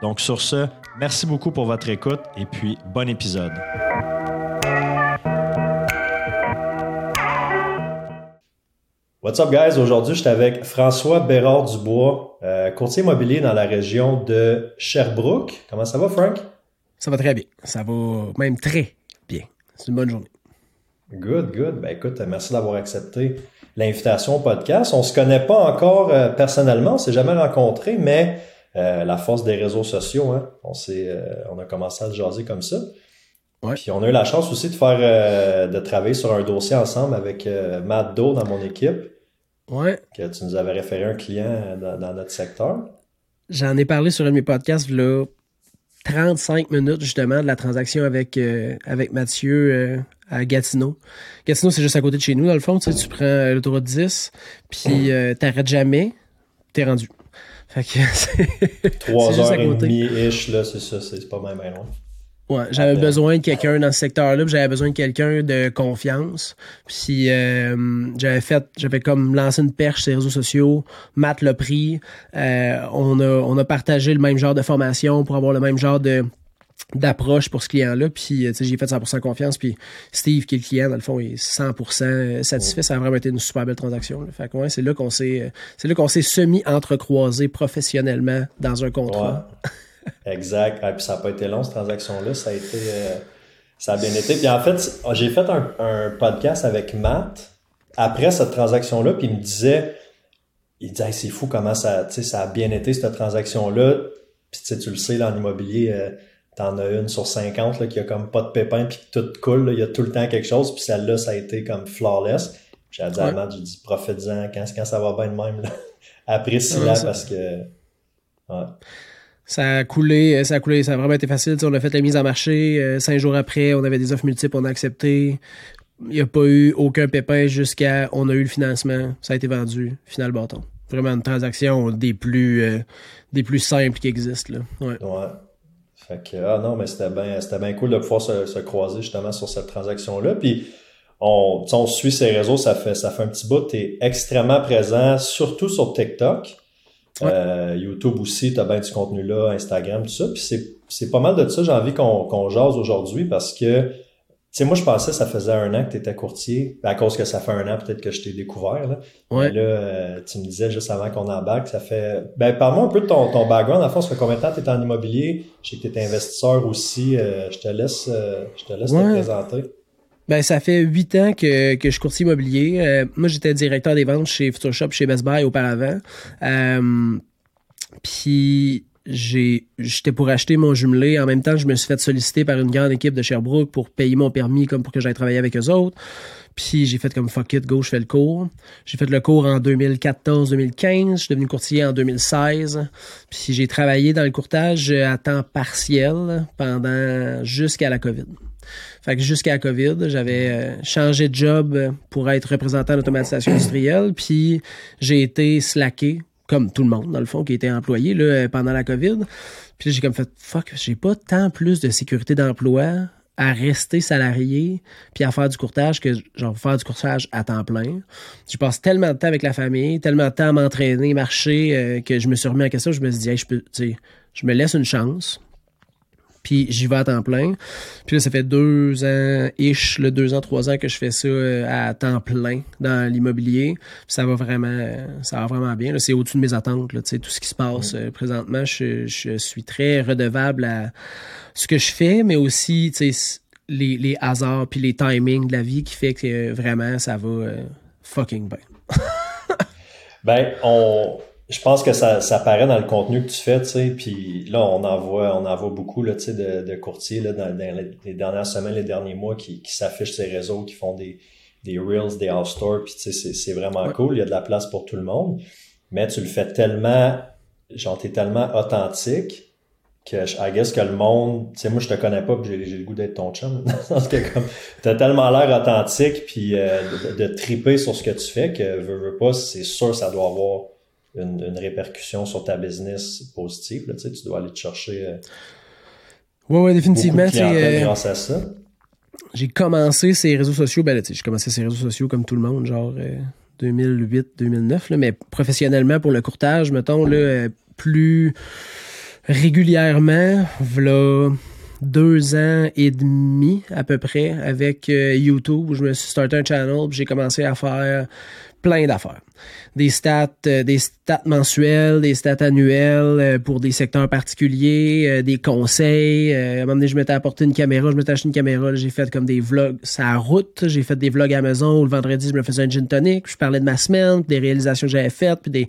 Donc sur ce, merci beaucoup pour votre écoute et puis bon épisode. What's up guys? Aujourd'hui, je suis avec François Bérard Dubois, euh, courtier immobilier dans la région de Sherbrooke. Comment ça va, Frank? Ça va très bien. Ça va même très bien. C'est une bonne journée. Good, good. Ben écoute, merci d'avoir accepté l'invitation au podcast. On se connaît pas encore euh, personnellement, on s'est jamais rencontrés, mais euh, la force des réseaux sociaux, hein, on s'est, on a commencé à le jaser comme ça. Ouais. Puis on a eu la chance aussi de faire de travailler sur un dossier ensemble avec Matt Doe dans mon équipe. Ouais. Que tu nous avais référé un client dans, dans notre secteur. J'en ai parlé sur un de mes podcasts là, 35 minutes justement de la transaction avec, euh, avec Mathieu euh, à Gatineau. Gatineau, c'est juste à côté de chez nous, dans le fond. Tu, sais, tu prends euh, l'autoroute 10, puis t'arrêtes jamais, t'es rendu. Fait que c'est. Trois heures et demie-ish, là, c'est ça, c'est pas même loin. Ouais, j'avais besoin de quelqu'un dans ce secteur-là, j'avais besoin de quelqu'un de confiance. Puis euh, j'avais fait, j'avais comme lancé une perche sur les réseaux sociaux. Matt l'a pris. Euh, on a, on a partagé le même genre de formation pour avoir le même genre de d'approche pour ce client-là. Puis j'ai fait 100% confiance. Puis Steve, qui est le client, dans le fond, est 100% satisfait. Ça a vraiment été une super belle transaction. Fait que ouais, c'est là qu'on s'est, c'est là qu'on s'est semi entrecroisé professionnellement dans un contrat. Exact. puis ça n'a pas été long, cette transaction-là. Ça a été. Euh, ça a bien été. Puis en fait, j'ai fait un, podcast avec Matt après cette transaction-là, puis il me disait. Il disait, c'est fou comment ça, ça a bien été, cette transaction-là. Puis tu le sais, dans l'immobilier, euh, t'en as une sur 50 là, qui a comme pas de pépin, puis tout coule. Il y a tout le temps quelque chose. Puis celle-là, ça a été comme flawless. J'ai dit à Matt, j'ai dit, profite-en quand, quand ça va bien de même. Là. Apprécie-la parce que. Ouais. Ça a coulé, ça a coulé, ça a vraiment été facile. on a fait la mise en marché. Euh, cinq jours après, on avait des offres multiples, on a accepté. Il n'y a pas eu aucun pépin jusqu'à on a eu le financement. Ça a été vendu. Final bâton. Vraiment une transaction des plus euh, des plus simples qui existent. Là. Ouais. ouais. Fait que, ah non, mais c'était bien c'était bien cool de pouvoir se, se, croiser justement sur cette transaction-là. Puis on, on suit ces réseaux, ça fait ça fait un petit bout. Tu es extrêmement présent, surtout sur TikTok. Euh, YouTube aussi, tu as bien du contenu là, Instagram, tout ça. Puis c'est pas mal de ça, j'ai envie qu'on jase aujourd'hui parce que, sais, moi, je pensais que ça faisait un an que tu étais courtier. À cause que ça fait un an, peut-être que je t'ai découvert. Là, ouais. là euh, tu me disais juste avant qu'on embarque, ça fait... Ben, parle-moi un peu de ton, ton background. En fait, ça fait combien de temps tu es en immobilier? Je sais que tu es investisseur aussi. Euh, je te laisse, je te, laisse te présenter. Ben, ça fait huit ans que, que je courtier immobilier. Euh, moi, j'étais directeur des ventes chez Future Shop, chez Best Buy auparavant. Euh, puis j'étais pour acheter mon jumelé. En même temps, je me suis fait solliciter par une grande équipe de Sherbrooke pour payer mon permis comme pour que j'aille travailler avec eux autres. Puis j'ai fait comme fuck it, go, je fais le cours. J'ai fait le cours en 2014-2015. Je suis devenu courtier en 2016. Puis j'ai travaillé dans le courtage à temps partiel pendant jusqu'à la COVID. Fait que jusqu'à la COVID, j'avais euh, changé de job pour être représentant d'automatisation industrielle, puis j'ai été slacké, comme tout le monde, dans le fond, qui était employé là, pendant la COVID. Puis j'ai comme fait fuck, j'ai pas tant plus de sécurité d'emploi à rester salarié puis à faire du courtage que genre faire du courtage à temps plein. Je passe tellement de temps avec la famille, tellement de temps à m'entraîner, marcher euh, que je me suis remis en question, je me suis dit hey, je peux je me laisse une chance puis j'y vais à temps plein. Puis là, ça fait deux ans, ish, le deux ans, trois ans que je fais ça euh, à temps plein dans l'immobilier. Ça va vraiment, ça va vraiment bien. C'est au-dessus de mes attentes, là, tout ce qui se passe euh, présentement. Je, je, suis très redevable à ce que je fais, mais aussi, les, les hasards puis les timings de la vie qui fait que euh, vraiment ça va euh, fucking bien. ben, on, je pense que ça, ça paraît dans le contenu que tu fais, tu sais, puis là, on en voit, on en voit beaucoup, là, tu sais, de, de courtiers, là, dans, les dernières semaines, les derniers mois, qui, qui s'affichent ces réseaux, qui font des, des Reels, des All-Stars, puis tu sais, c'est vraiment cool, il y a de la place pour tout le monde, mais tu le fais tellement, genre, t'es tellement authentique, que I guess que le monde, tu sais, moi je te connais pas, puis j'ai le goût d'être ton chum. Parce que comme t'as tellement l'air authentique, puis euh, de, de, triper sur ce que tu fais que veux, veux pas, c'est sûr ça doit avoir une, répercussion sur ta business positive. Là, tu, dois aller te chercher. Euh, ouais, ouais, définitivement. Euh, grâce à ça. J'ai commencé ces réseaux sociaux, ben j'ai commencé ces réseaux sociaux comme tout le monde, genre 2008, euh, 2009, là, mais professionnellement pour le courtage, mettons, là, plus régulièrement, voilà deux ans et demi à peu près avec YouTube où je me suis starté un channel j'ai commencé à faire plein d'affaires. Des stats, euh, des stats mensuels, des stats annuels euh, pour des secteurs particuliers, euh, des conseils. à un moment donné, je m'étais apporté une caméra, je m'étais acheté une caméra, j'ai fait comme des vlogs sa route. J'ai fait des vlogs Amazon où le vendredi, je me faisais un gin tonic, je parlais de ma semaine, des réalisations que j'avais faites, puis des,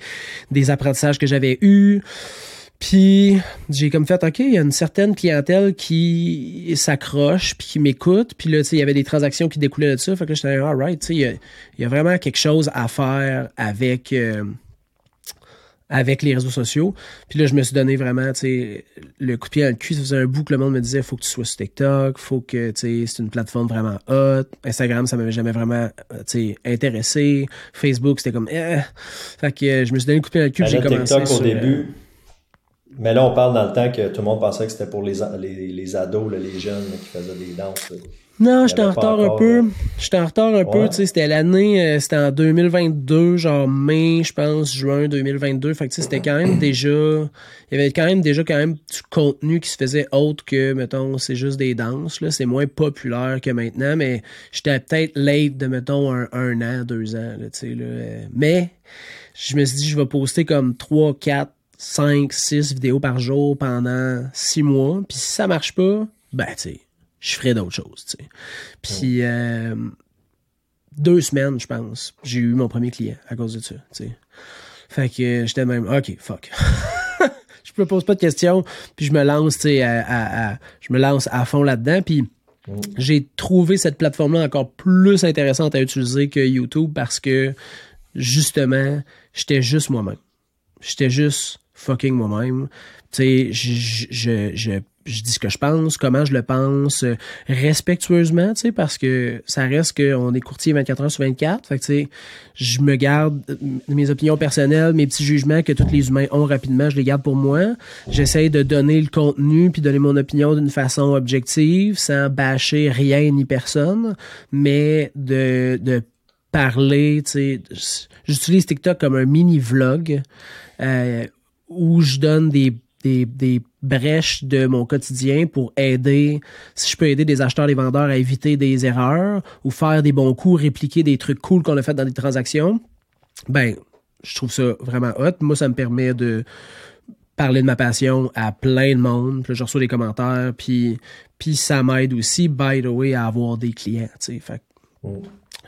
des apprentissages que j'avais eus. Puis j'ai comme fait, OK, il y a une certaine clientèle qui s'accroche, puis qui m'écoute. Puis là, tu sais, il y avait des transactions qui découlaient de ça. Fait que j'étais, all right, tu sais, il y, a, vraiment quelque chose à faire avec, euh, avec les réseaux sociaux. Puis là, je me suis donné vraiment, tu sais, le coup de pied dans le cul. Ça faisait un bout que le monde me disait, faut que tu sois sur TikTok, faut que, tu sais, c'est une plateforme vraiment hot. Instagram, ça m'avait jamais vraiment, tu sais, intéressé. Facebook, c'était comme, eh. Fait que euh, je me suis donné le coup de pied dans le cul. j'ai commencé TikTok au début mais là, on parle dans le temps que tout le monde pensait que c'était pour les, les, les ados, les jeunes qui faisaient des danses. Non, j'étais en retard un peu. J'étais en retard un peu, tu sais, c'était l'année, euh, c'était en 2022, genre mai, je pense, juin 2022. Fait que tu sais, c'était quand même déjà, il y avait quand même déjà quand même du contenu qui se faisait autre que, mettons, c'est juste des danses, là. C'est moins populaire que maintenant, mais j'étais peut-être late de, mettons, un, un an, deux ans, tu sais, là. Mais, je me suis dit, je vais poster comme trois, quatre 5, 6 vidéos par jour pendant 6 mois. Puis si ça marche pas, ben, tu sais, je ferai d'autres choses, tu sais. Puis euh, deux semaines, je pense, j'ai eu mon premier client à cause de ça, tu sais. Fait que j'étais même, OK, fuck. je me pose pas de questions, puis je me lance, tu sais, à, je me lance à fond là-dedans. Puis j'ai trouvé cette plateforme-là encore plus intéressante à utiliser que YouTube parce que, justement, j'étais juste moi-même. J'étais juste fucking moi-même. Tu sais, je, je, je, je, dis ce que je pense, comment je le pense, euh, respectueusement, tu sais, parce que ça reste qu'on est courtier 24 heures sur 24. Fait que, tu sais, je me garde euh, mes opinions personnelles, mes petits jugements que tous les humains ont rapidement, je les garde pour moi. J'essaie de donner le contenu puis donner mon opinion d'une façon objective, sans bâcher rien ni personne, mais de, de parler, tu sais, j'utilise TikTok comme un mini vlog. Euh, où je donne des, des, des, brèches de mon quotidien pour aider, si je peux aider des acheteurs, des vendeurs à éviter des erreurs ou faire des bons coups, répliquer des trucs cool qu'on a fait dans des transactions, ben, je trouve ça vraiment hot. Moi, ça me permet de parler de ma passion à plein de monde. Puis je reçois des commentaires, puis, puis ça m'aide aussi, by the way, à avoir des clients, tu sais. Fait mm.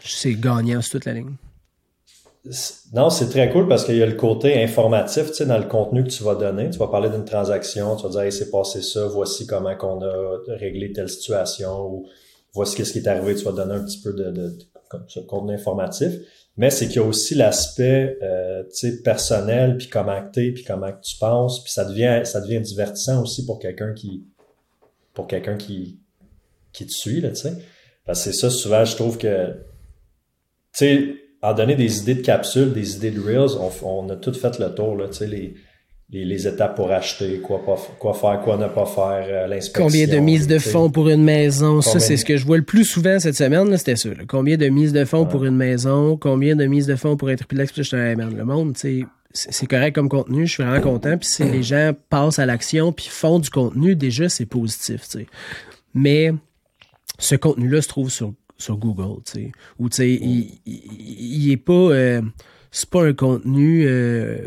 c'est gagnant sur toute la ligne. Non, c'est très cool parce qu'il y a le côté informatif, tu sais, dans le contenu que tu vas donner. Tu vas parler d'une transaction, tu vas dire, hey, c'est passé ça, voici comment qu'on a réglé telle situation ou voici ce qui est arrivé. Tu vas donner un petit peu de, de, de contenu informatif. Mais c'est qu'il y a aussi l'aspect, euh, tu sais, personnel, puis comment t'es, puis comment tu penses, puis ça devient, ça devient divertissant aussi pour quelqu'un qui, pour quelqu'un qui, qui te suit, là, tu sais. Parce que c'est ça, souvent, je trouve que, tu sais, en donner des idées de capsules, des idées de Reels, on, a tout fait le tour, là, tu sais, les, les, étapes pour acheter, quoi, pas, quoi faire, quoi ne pas faire, euh, l'inspection. Combien de mises de fonds pour une maison? Ça, c'est ce que je vois le plus souvent cette semaine, c'était ça. Combien de mises de fonds pour une maison? Combien de mises de fonds pour un triplex? Je hey, le monde, tu sais, c'est correct comme contenu, je suis vraiment content. Puis si les gens passent à l'action puis font du contenu, déjà, c'est positif, tu sais. Mais ce contenu-là se trouve sur sur Google, tu sais. Ou, tu sais, il, il, est pas... Euh, c'est pas un contenu euh,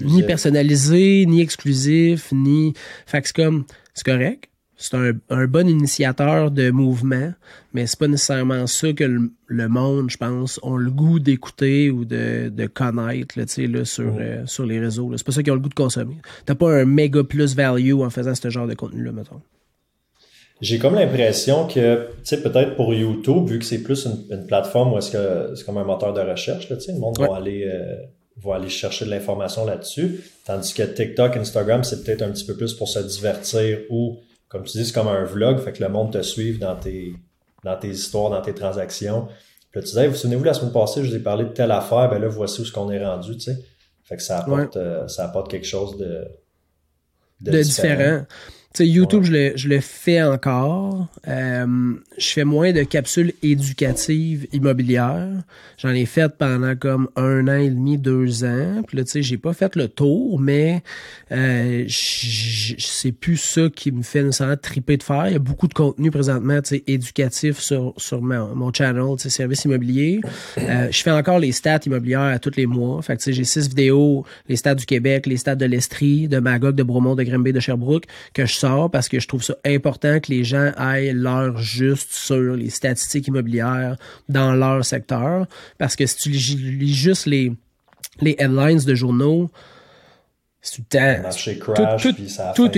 ni personnalisé, ni exclusif, ni... Fait que c'est comme... C'est correct. c'est un, bon initiateur de mouvement, mais c'est pas nécessairement ça que le, monde, je pense, ont le goût d'écouter ou de, connaître là, là, sur, euh, sur les réseaux. C'est pas ça qu'ils ont le goût de consommer. T'as pas un méga plus value en faisant ce genre de contenu-là, mettons. J'ai comme l'impression que, tu sais, peut-être pour YouTube, vu que c'est plus une, plateforme où est-ce que c'est comme un moteur de recherche, là, tu sais, le monde va aller euh, va aller chercher de l'information là-dessus. Tandis que TikTok, Instagram, c'est peut-être un petit peu plus pour se divertir ou comme tu dis, c'est comme un vlog, fait que le monde te suive dans tes, dans tes histoires, dans tes transactions. Puis là, tu disais, vous souvenez-vous, la semaine passée, je vous ai parlé de telle affaire, ben là, voici où ce qu'on est rendu, tu sais. Fait que ça apporte, euh, ça apporte quelque chose de, de, différent. YouTube, je, le, je le fais encore. Euh, je fais moins de capsules éducatives immobilières. J'en ai fait pendant comme un an et demi, deux ans. Puis là, tu sais, j'ai pas fait le tour, mais euh, c'est plus ça qui me fait nécessairement triper de faire. Il y a beaucoup de contenu présentement, tu sais, éducatif sur, sur mon, mon channel, tu sais, service immobilier. Euh, je fais encore les stats immobilières à tous les mois. Fait que, tu sais, j'ai six vidéos, les stats du Québec, les stats de l'Estrie, de Magog, de Bromont, de Grimby, de Sherbrooke, que je parce que je trouve ça important que les gens aillent l'heure juste sur les statistiques immobilières dans leur secteur. Parce que si tu lis, juste les, les headlines de journaux, c'est tout le temps. marché crash, tout, puis ça tout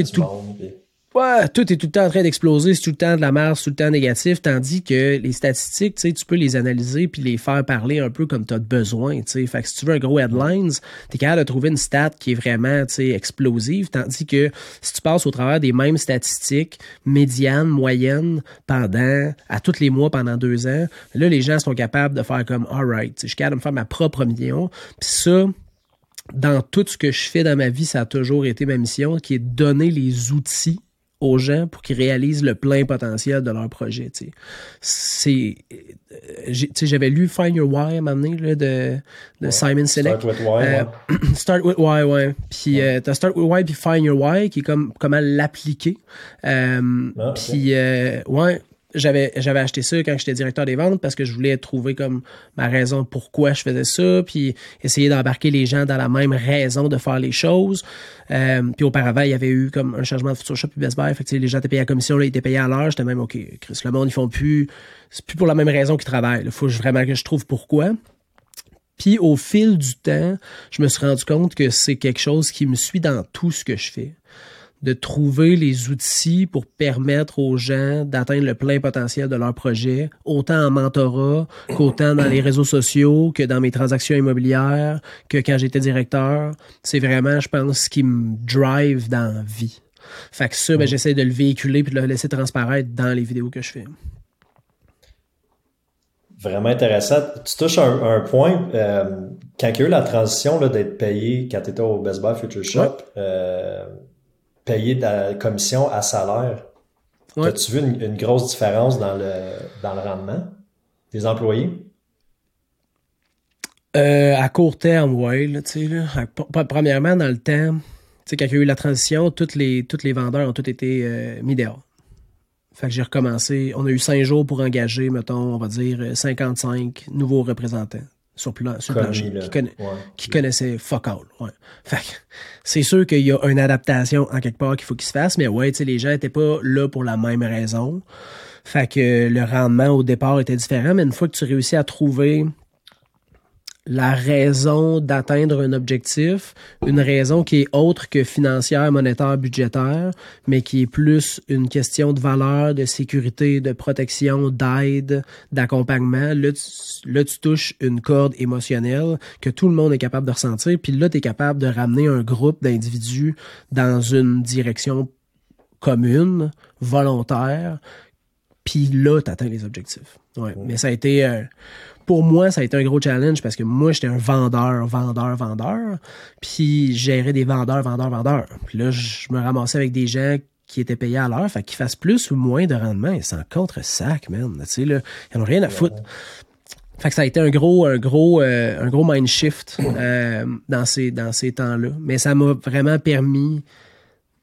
Tout est tout le temps en train d'exploser, c'est tout le temps de la merde, c'est tout le temps négatif, tandis que les statistiques, tu peux les analyser puis les faire parler un peu comme tu as besoin. Fait que si tu veux un gros headlines, tu es capable de trouver une stat qui est vraiment, explosive, tandis que si tu passes au travers des mêmes statistiques, médianes, moyennes, pendant, à tous les mois pendant deux ans, là, les gens sont capables de faire comme, alright, je suis capable de me faire ma propre million, puis ça, dans tout ce que je fais dans ma vie, ça a toujours été ma mission, qui est de donner les outils aux gens pour qu'ils réalisent le plein potentiel de leur projet. C'est, euh, j'avais lu Find Your Why à un moment donné, de, de Simon Sinek. Start with Why. Euh, start with Why, ouais. Puis euh, t'as Start with Why puis Find Your Why qui est comme comment l'appliquer. Ah, puis ouais, j'avais j'avais acheté ça quand j'étais directeur des ventes parce que je voulais trouver comme ma raison pourquoi je faisais ça puis essayer d'embarquer les gens dans la même raison de faire les choses. Euh, puis auparavant il y avait eu comme un changement de Future Shop et Best Buy. Les gens étaient payés à commission là ils étaient payés à l'heure. J'étais même ok Chris le monde ils font plus c'est plus pour la même raison qu'ils travaillent il faut vraiment que je trouve pourquoi. Puis au fil du temps je me suis rendu compte que c'est quelque chose qui me suit dans tout ce que je fais de trouver les outils pour permettre aux gens d'atteindre le plein potentiel de leur projet, autant en mentorat qu'autant dans les réseaux sociaux, que dans mes transactions immobilières, que quand j'étais directeur. C'est vraiment, je pense, ce qui me drive dans la vie. Fait que ça, ben, j'essaie de le véhiculer puis de le laisser transparaître dans les vidéos que je fais. Vraiment intéressant. Tu touches un, point. Euh, quand il y a eu la transition d'être payé quand tu étais au Best Buy Future Shop, euh, payer de la commission à salaire. As-tu vu une, grosse différence dans le, dans le rendement des employés? Euh, à court terme, oui. Premièrement, dans le temps, quand il y a eu la transition, tous les, toutes les vendeurs ont tous été euh, mis dehors. Fait que j'ai recommencé. On a eu cinq jours pour engager, mettons, on va dire 55 nouveaux représentants sur, plan, sur le plancher, qui, connaissait fuck all. Ouais. Fait c'est sûr qu'il y a une adaptation en quelque part qu'il faut qu'il se fasse, mais ouais, tu sais, les gens étaient pas là pour la même raison. Fait que le rendement au départ était différent, mais une fois que tu réussis à trouver la raison d'atteindre un objectif, une raison qui est autre que financière, monétaire, budgétaire, mais qui est plus une question de valeur, de sécurité, de protection, d'aide, d'accompagnement. Là tu, là, tu touches une corde émotionnelle que tout le monde est capable de ressentir, puis là, tu es capable de ramener un groupe d'individus dans une direction commune, volontaire, puis là, tu atteins les objectifs. Ouais. Mais ça a été... Euh, pour moi, ça a été un gros challenge parce que moi, j'étais un vendeur, vendeur, vendeur. Puis gérais des vendeurs, vendeurs, vendeurs. Puis là, je me ramassais avec des gens qui étaient payés à l'heure, fait qu'ils fassent plus ou moins de rendement. Ils s'en contre-sac, man. Tu sais, là, ils n'ont rien à foutre. Fait que ça a été un gros, un gros, euh, un gros mind shift euh, dans ces, dans ces temps-là. Mais ça m'a vraiment permis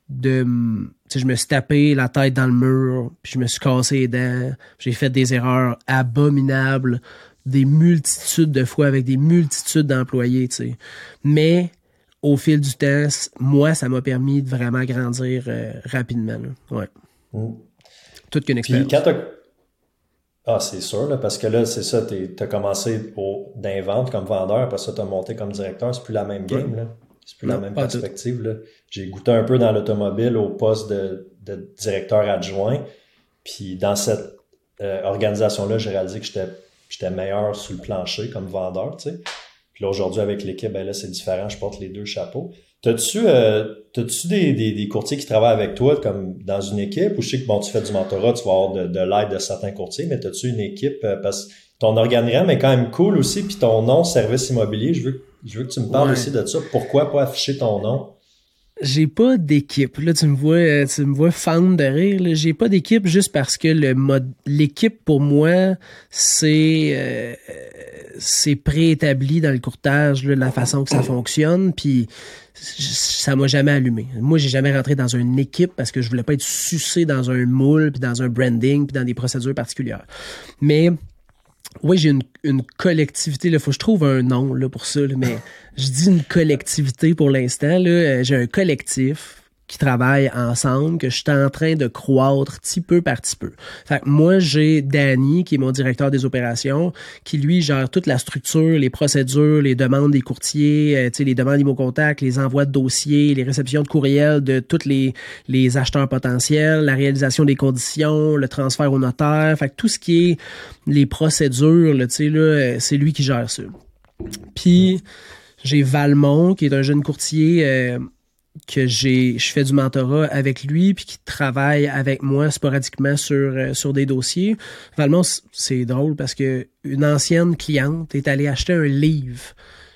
de je me suis tapé la tête dans le mur, puis je me suis cassé les dents, j'ai fait des erreurs abominables, des multitudes de fois avec des multitudes d'employés, tu sais. Mais au fil du temps, moi, ça m'a permis de vraiment grandir euh, rapidement. Ouais. Mm. Toute qu'une expérience. ah, c'est sûr, là, parce que là, c'est ça, tu as commencé d'invente comme vendeur, après ça, tu as monté comme directeur, c'est plus la même game, là. C'est plus la même perspective. Là. J'ai goûté un peu dans l'automobile au poste de, de, directeur adjoint. Puis dans cette euh, organisation-là, j'ai réalisé que j'étais meilleur sur le plancher comme vendeur, tu sais. Puis là, aujourd'hui, avec l'équipe, ben là, c'est différent. Je porte les deux chapeaux. T'as-tu euh, des, des, des, courtiers qui travaillent avec toi comme dans une équipe? Ou je sais que bon, tu fais du mentorat, tu vas avoir de, de l'aide de certains courtiers, mais as-tu une équipe euh, parce que ton organigramme est quand même cool aussi, puis ton nom service immobilier, je veux, je veux que tu me parles aussi de ça. Pourquoi pas afficher ton nom? J'ai pas d'équipe. Là, tu me vois, euh, tu me vois fan de rire. J'ai pas d'équipe juste parce que le mode, l'équipe pour moi, c'est, euh, c'est préétabli dans le courtage, là, la façon que ça fonctionne. Puis ça m'a jamais allumé. Moi, j'ai jamais rentré dans une équipe parce que je voulais pas être sucé dans un moule, puis dans un branding, puis dans des procédures particulières. Mais oui, j'ai une, une, collectivité. Il faut que je trouve un nom là, pour ça. mais je dis une collectivité pour l'instant. Euh, j'ai un collectif qui travaillent ensemble, que je suis en train de croître petit peu par petit peu. Fait que moi, j'ai Danny, qui est mon directeur des opérations, qui lui gère toute la structure, les procédures, les demandes des courtiers, euh, les demandes d'immo-contact, les envois de dossiers, les réceptions de courriels de tous les, les acheteurs potentiels, la réalisation des conditions, le transfert au notaire. Fait que tout ce qui est les procédures, là, là, euh, c'est lui qui gère ça. Puis j'ai Valmont, qui est un jeune courtier euh, que j'ai je fais du mentorat avec lui puis qui travaille avec moi sporadiquement sur euh, sur des dossiers. Valmont c'est drôle parce que une ancienne cliente est allée acheter un livre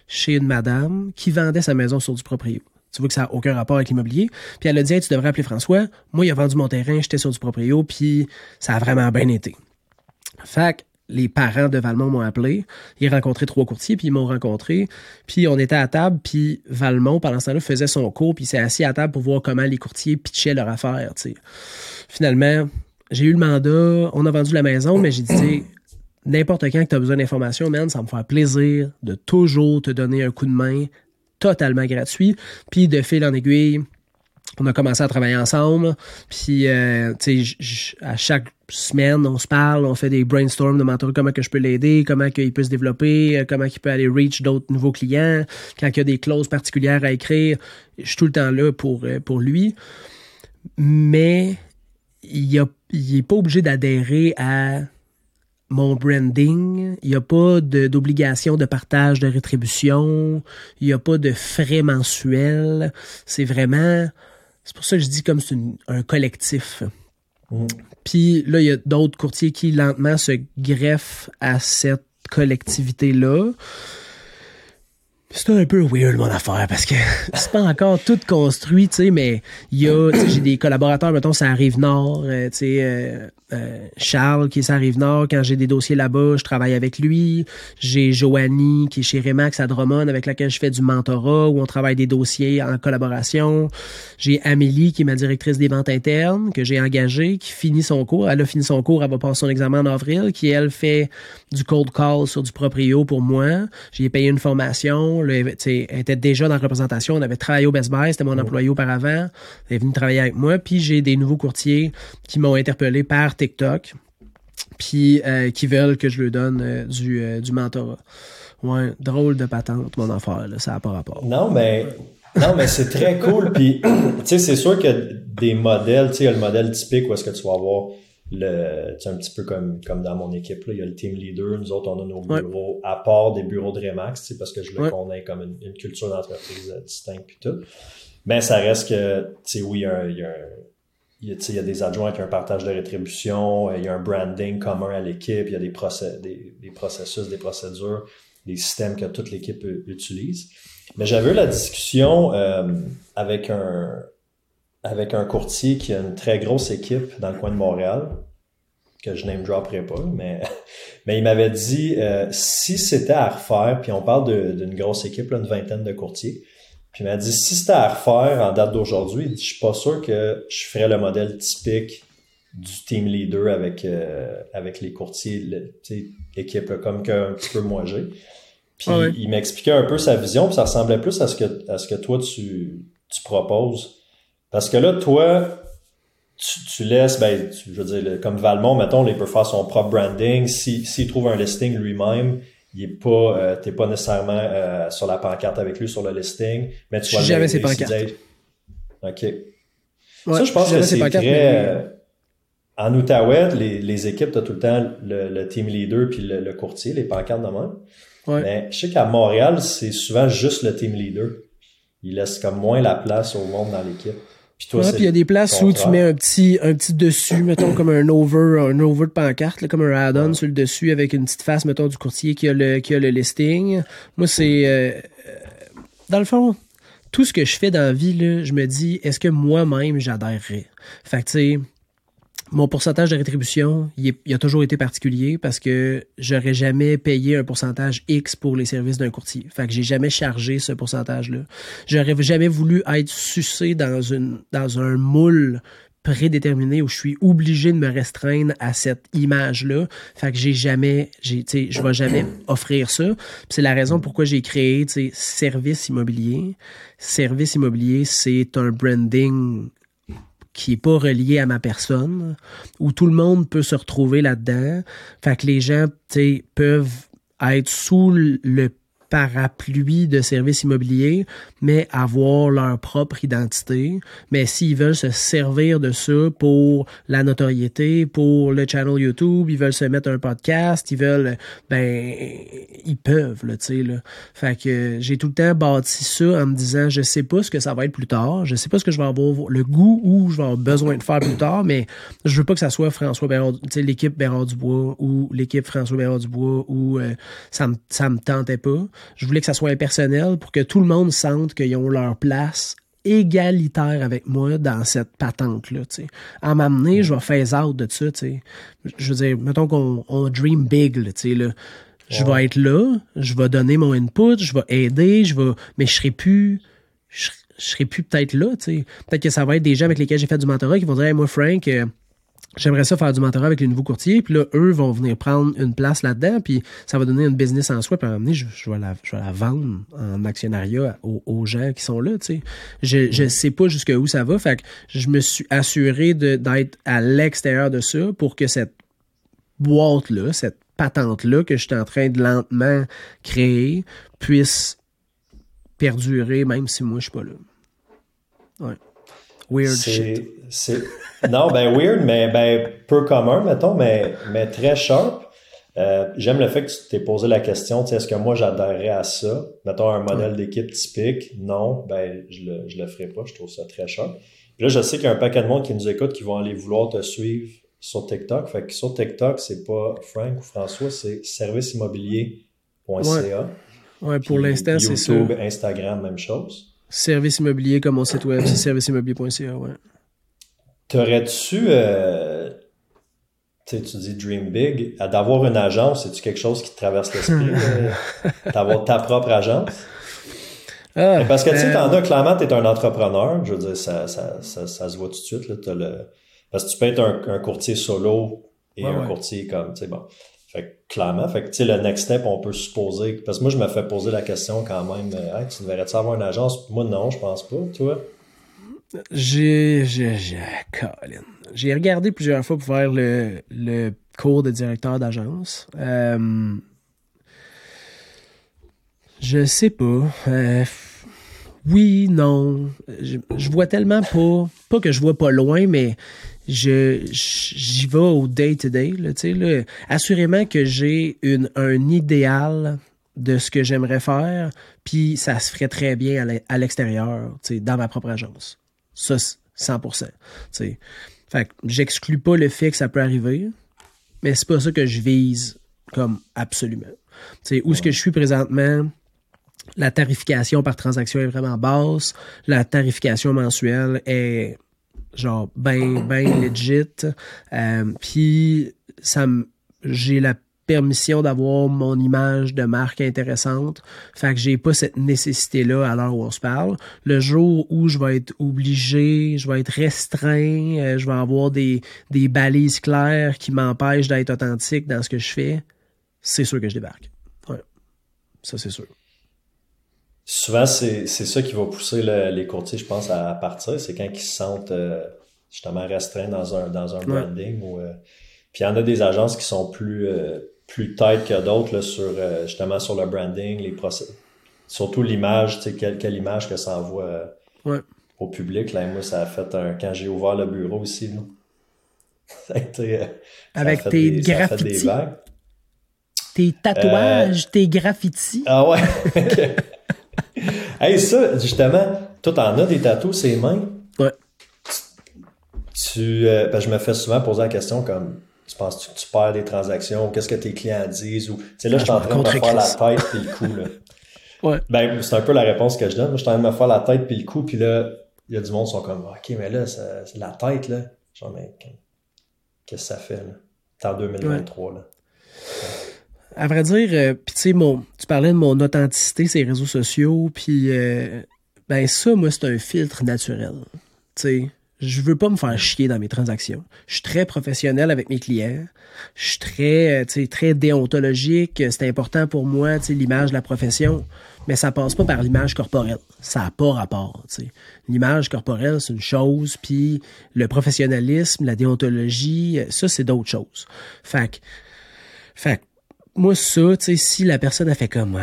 chez une madame qui vendait sa maison sur du proprio. Tu vois que ça n'a aucun rapport avec l'immobilier. Puis elle a dit tu devrais appeler François. Moi, il a vendu mon terrain, j'étais sur du proprio, puis ça a vraiment bien été. Fait les parents de Valmont m'ont appelé. Ils rencontré trois courtiers, puis ils m'ont rencontré. Puis on était à table, puis Valmont, pendant ce temps-là, faisait son cours, puis s'est assis à table pour voir comment les courtiers pitchaient leur affaire. sais. Finalement, j'ai eu le mandat, on a vendu la maison, mais j'ai dit, n'importe quand que tu as besoin d'informations, man, ça me fait plaisir de toujours te donner un coup de main totalement gratuit. Puis de fil en aiguille, on a commencé à travailler ensemble. Puis, euh, tu sais, à chaque semaine, on se parle, on fait des brainstorms de mentor, comment que je peux l'aider, comment il peut se développer, euh, comment il peut aller reach d'autres nouveaux clients. Quand il y a des clauses particulières à écrire, je suis tout le temps là pour, euh, pour lui. Mais il n'est pas obligé d'adhérer à mon branding, il n'y a pas d'obligation de, partage de rétribution, il n'y a pas de frais mensuels. C'est vraiment c'est pour ça que je dis comme c'est un collectif. Mm. Puis là, il y a d'autres courtiers qui lentement se greffent à cette collectivité-là c'est un peu weird mon affaire parce que c'est pas encore tout construit, tu sais, mais il y a, j'ai des collaborateurs, mettons, ça arrive nord, euh, tu sais, euh, Charles qui est ça arrive nord, quand j'ai des dossiers là-bas, je travaille avec lui. J'ai Joanie qui est chez Remax à Drummond avec laquelle je fais du mentorat où on travaille des dossiers en collaboration. J'ai Amélie qui est ma directrice des ventes internes que j'ai engagée, qui finit son cours. Elle a fini son cours, elle va passer son examen en avril, qui elle fait du cold call sur du proprio pour moi. J'ai payé une formation elle était déjà dans la représentation. On avait travaillé au Best Buy. C'était mon employé auparavant. Elle est venue travailler avec moi. Puis j'ai des nouveaux courtiers qui m'ont interpellé par TikTok. Puis euh, qui veulent que je leur donne euh, du, euh, du mentorat. Ouais, drôle de patente, mon affaire. ça n'a pas rapport. Non, mais non, mais c'est très cool. Puis, tu sais, c'est sûr que des modèles, tu sais, il y a le modèle typique où est-ce que tu vas avoir le un petit peu comme comme dans mon équipe là, il y a le team leader nous autres on a nos bureaux à part des bureaux de Remax parce que je le connais comme une, culture d'entreprise distincte puis tout mais ça reste que tu sais oui il y a, il y a il y, a, des adjoints avec un partage de rétribution, il y a un branding commun à l'équipe, il y a des, process, des, des, processus, des procédures, des systèmes que toute l'équipe utilise. Mais j'avais eu la discussion euh, avec un, avec un courtier qui a une très grosse équipe dans le coin de Montréal, que je name dropperai pas, mais, mais il m'avait dit euh, si c'était à refaire, puis on parle d'une grosse équipe, là, une vingtaine de courtiers, puis il m'a dit si c'était à refaire en date d'aujourd'hui, je suis pas sûr que je ferais le modèle typique du team leader avec, euh, avec les courtiers, équipe comme qu'un petit peu moi j'ai. Puis ah il m'expliquait un peu sa vision, puis ça ressemblait plus à ce que, à ce que toi tu, tu proposes. Parce que là, toi, tu, laisses, ben, je veux dire, comme Valmont, mettons, il peut faire son propre branding. S'il si, trouve un listing lui-même, il est pas, euh, t'es pas nécessairement euh, sur la pancarte avec lui sur le listing, mais tu vois jamais ses pancartes. Ok. ça, je pense que c'est très. Euh, en Outaouais, les, les équipes, t'as tout le temps le, team leader puis le, courtier, les pancartes de même. Mais je sais qu'à Montréal, c'est souvent juste le team leader. Il laisse comme moins la place au monde dans l'équipe. Puis il y a des places où tu mets un petit, un petit dessus, mettons comme un over, un over de pancarte, comme un add-on sur le dessus avec une petite face, mettons, du courtier qui a le, qui a le listing. Moi, c'est, euh, dans le fond, tout ce que je fais dans la vie, là, je me dis, est-ce que moi-même j'adhérerais? Fait que, tu sais, mon pourcentage de rétribution, il, a toujours été particulier parce que j'aurais jamais payé un pourcentage X pour les services d'un courtier. Fait que j'ai jamais chargé ce pourcentage-là. J'aurais jamais voulu être sucé dans une dans un moule prédéterminé où je suis obligé de me restreindre à cette image-là. Fait que j'ai jamais, j'ai, je vais jamais offrir ça. C'est la raison pourquoi j'ai créé, service immobilier. Service immobilier, c'est un branding qui est pas relié à ma personne, où tout le monde peut se retrouver là-dedans. Fait que les gens, peuvent être sous le parapluie de services immobiliers, mais avoir leur propre identité. Mais s'ils veulent se servir de ça pour la notoriété, pour le channel YouTube, ils veulent se mettre un podcast, ils veulent, ben, ils peuvent, là, tu sais, là. Fait que j'ai tout le temps bâti ça en me disant, je sais pas ce que ça va être plus tard, je sais pas ce que je vais avoir le goût ou je vais avoir besoin de faire plus tard, mais je veux pas que ça soit François Bérard, tu sais, l'équipe Bérard Dubois ou l'équipe François Bérard Dubois ou euh, ça me, ça me tentait pas. Je voulais que ça soit impersonnel pour que tout le monde sente qu'ils ont leur place égalitaire avec moi dans cette patente-là. À m'amener, je vais faire out de ça. Je veux dire, mettons qu'on dream big. Là, là. Je vais être là, je vais donner mon input, je vais aider, je vais. Mais je serai plus. Je, serai plus peut-être là. Peut-être que ça va être des gens avec lesquels j'ai fait du mentorat qui vont dire moi, Frank, euh, j'aimerais ça faire du mentorat avec les nouveaux courtiers, puis là, eux vont venir prendre une place là-dedans, puis ça va donner une business en soi, puis à un moment je, je, vais la, je vais la vendre en actionnariat aux, gens qui sont là, tu sais. Je, je sais pas jusqu'où ça va, fait que je me suis assuré d'être à l'extérieur de ça pour que cette boîte-là, cette patente-là que je suis en train de lentement créer puisse perdurer même si moi je suis pas là. Ouais. Weird shit. Non, ben weird, mais ben peu commun, mettons, mais, mais très sharp. Euh, j'aime le fait que tu t'es posé la question, est-ce que moi j'adhérerais à ça? Mettons un modèle d'équipe typique. Non, ben je le, je le ferai pas, je trouve ça très sharp. Puis là, je sais qu'il y a un paquet de monde qui nous écoute qui vont aller vouloir te suivre sur TikTok. Fait que sur TikTok, c'est pas Frank ou François, c'est serviceimmobilier.ca. Ouais, pour l'instant, c'est ça. YouTube, Instagram, même chose. Service immobilier comme mon site web, c'est serviceimmobilier.ca, ouais. T'aurais-tu, euh, tu dis Dream Big, d'avoir une agence, c'est-tu quelque chose qui te traverse l'esprit, euh, d'avoir ta propre agence? Ah, parce que tu sais, euh, t'en as, clairement, t'es un entrepreneur, je veux dire, ça, ça, ça, ça se voit tout de suite, là, as le... parce que tu peux être un, courtier solo et un courtier comme, tu sais, bon. Fait que, clairement, fait que, le next step, on peut supposer, parce que moi, je me fais poser la question quand même, hey, tu devrais-tu avoir une agence? Moi, non, je pense pas, toi. J'ai, j'ai, j'ai regardé plusieurs fois pour faire le, le cours de directeur d'agence. Euh, je sais pas. Euh, oui, non. Je, je, vois tellement pas. Pas que je vois pas loin, mais je j'y vais au day-to-day. Là, Assurément que j'ai une, un idéal de ce que j'aimerais faire, puis ça se ferait très bien à l'extérieur, dans ma propre agence. Ça, 100%. T'sais. Fait que j'exclus pas le fait que ça peut arriver, mais c'est pas ça que je vise comme absolument. T'sais, où est-ce que je suis présentement, la tarification par transaction est vraiment basse, la tarification mensuelle est genre ben ben legit, euh, puis ça j'ai la permission d'avoir mon image de marque intéressante. Fait que j'ai pas cette nécessité-là à l'heure où on se parle. Le jour où je vais être obligé, je vais être restreint, euh, je vais avoir des, des balises claires qui m'empêchent d'être authentique dans ce que je fais, c'est sûr que je débarque. Ouais. Ça, c'est sûr. Souvent, c'est ça qui va pousser les courtiers, je pense, à partir. C'est quand ils se sentent euh, justement restreint dans un, dans un branding. Ou, puis il y en a des agences qui sont plus, plus tight que d'autres sur justement sur le branding, les procès. Surtout l'image, tu sais, quelle, quelle, image que ça envoie au public. Là, moi, ça a fait un. Quand j'ai ouvert le bureau aussi, nous. ça a été. Avec tes graffitis. Tes tatouages, tes graffitis. Ah ouais. hey, ça, justement, toi, t'en as des tatous, ces mains? Ouais. Tu, euh, ben, je me fais souvent poser la question comme, tu penses que tu perds des transactions, qu'est-ce que tes clients disent, ou, tu sais, là, je suis en train de me faire la tête et le cou, là. Ouais. Ben, c'est un peu la réponse que je donne. je suis en train de me faire la tête puis le cou, puis là, il y a du monde qui sont comme, OK, mais là, c'est la tête, là. Genre, mais qu'est-ce que ça fait, là? T'es en 2023, là. À vrai dire, euh, tu tu parlais de mon authenticité, ces réseaux sociaux, puis euh, ben ça, moi, c'est un filtre naturel. Tu sais, je veux pas me faire chier dans mes transactions. Je suis très professionnel avec mes clients. Je suis très, euh, tu sais, très déontologique. C'est important pour moi, tu sais, l'image de la profession. Mais ça passe pas par l'image corporelle. Ça n'a pas rapport. L'image corporelle, c'est une chose, puis le professionnalisme, la déontologie, ça, c'est d'autres choses. Fait que, fait moi, ça, tu sais, si la personne a fait comme,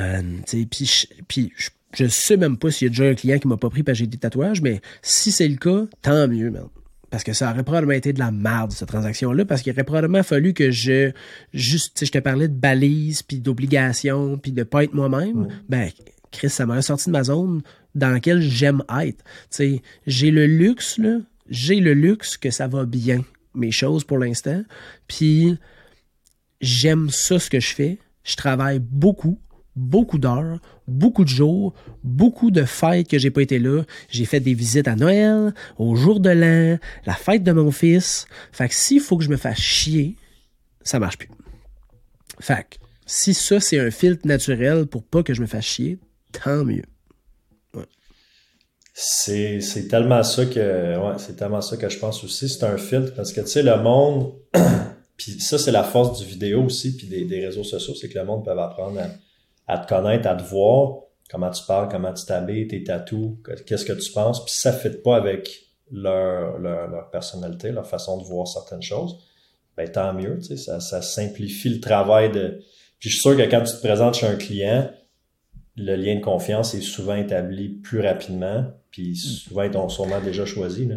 tu sais, puis, puis je, je sais même pas s'il y a déjà un client qui m'a pas pris parce que j'ai des tatouages, mais si c'est le cas, tant mieux, man. Parce que ça aurait probablement été de la merde, cette transaction-là, parce qu'il aurait probablement fallu que je, juste, tu sais, je te parlais de balises, puis d'obligations, puis de pas être moi-même. Ben, Chris, ça m'a sorti de ma zone dans laquelle j'aime être. Tu sais, j'ai le luxe, là, j'ai le luxe que ça va bien, mes choses pour l'instant. Puis, j'aime ça ce que je fais. Je travaille beaucoup, beaucoup d'heures, beaucoup de jours, beaucoup de fêtes que j'ai pas été là. J'ai fait des visites à Noël, au jour de l'an, la fête de mon fils. Fait que s'il faut que je me fasse chier, ça marche plus. Fait que si ça c'est un filtre naturel pour pas que je me fasse chier, tant mieux. C'est, c'est tellement ça que ouais, c'est tellement ça que je pense aussi. C'est un filtre parce que tu sais, le monde Puis ça, c'est la force du vidéo aussi, puis des, des réseaux sociaux, c'est que le monde peut apprendre à, te connaître, à te voir, comment tu parles, comment tu t'habilles, tes tatous, qu'est-ce que tu penses, puis ça ne fit pas avec leur, leur, leur, personnalité, leur façon de voir certaines choses, ben tant mieux, tu sais, ça, ça simplifie le travail de... Puis je suis sûr que quand tu te présentes chez un client, le lien de confiance est souvent établi plus rapidement, puis souvent ils t'ont sûrement déjà choisi. Là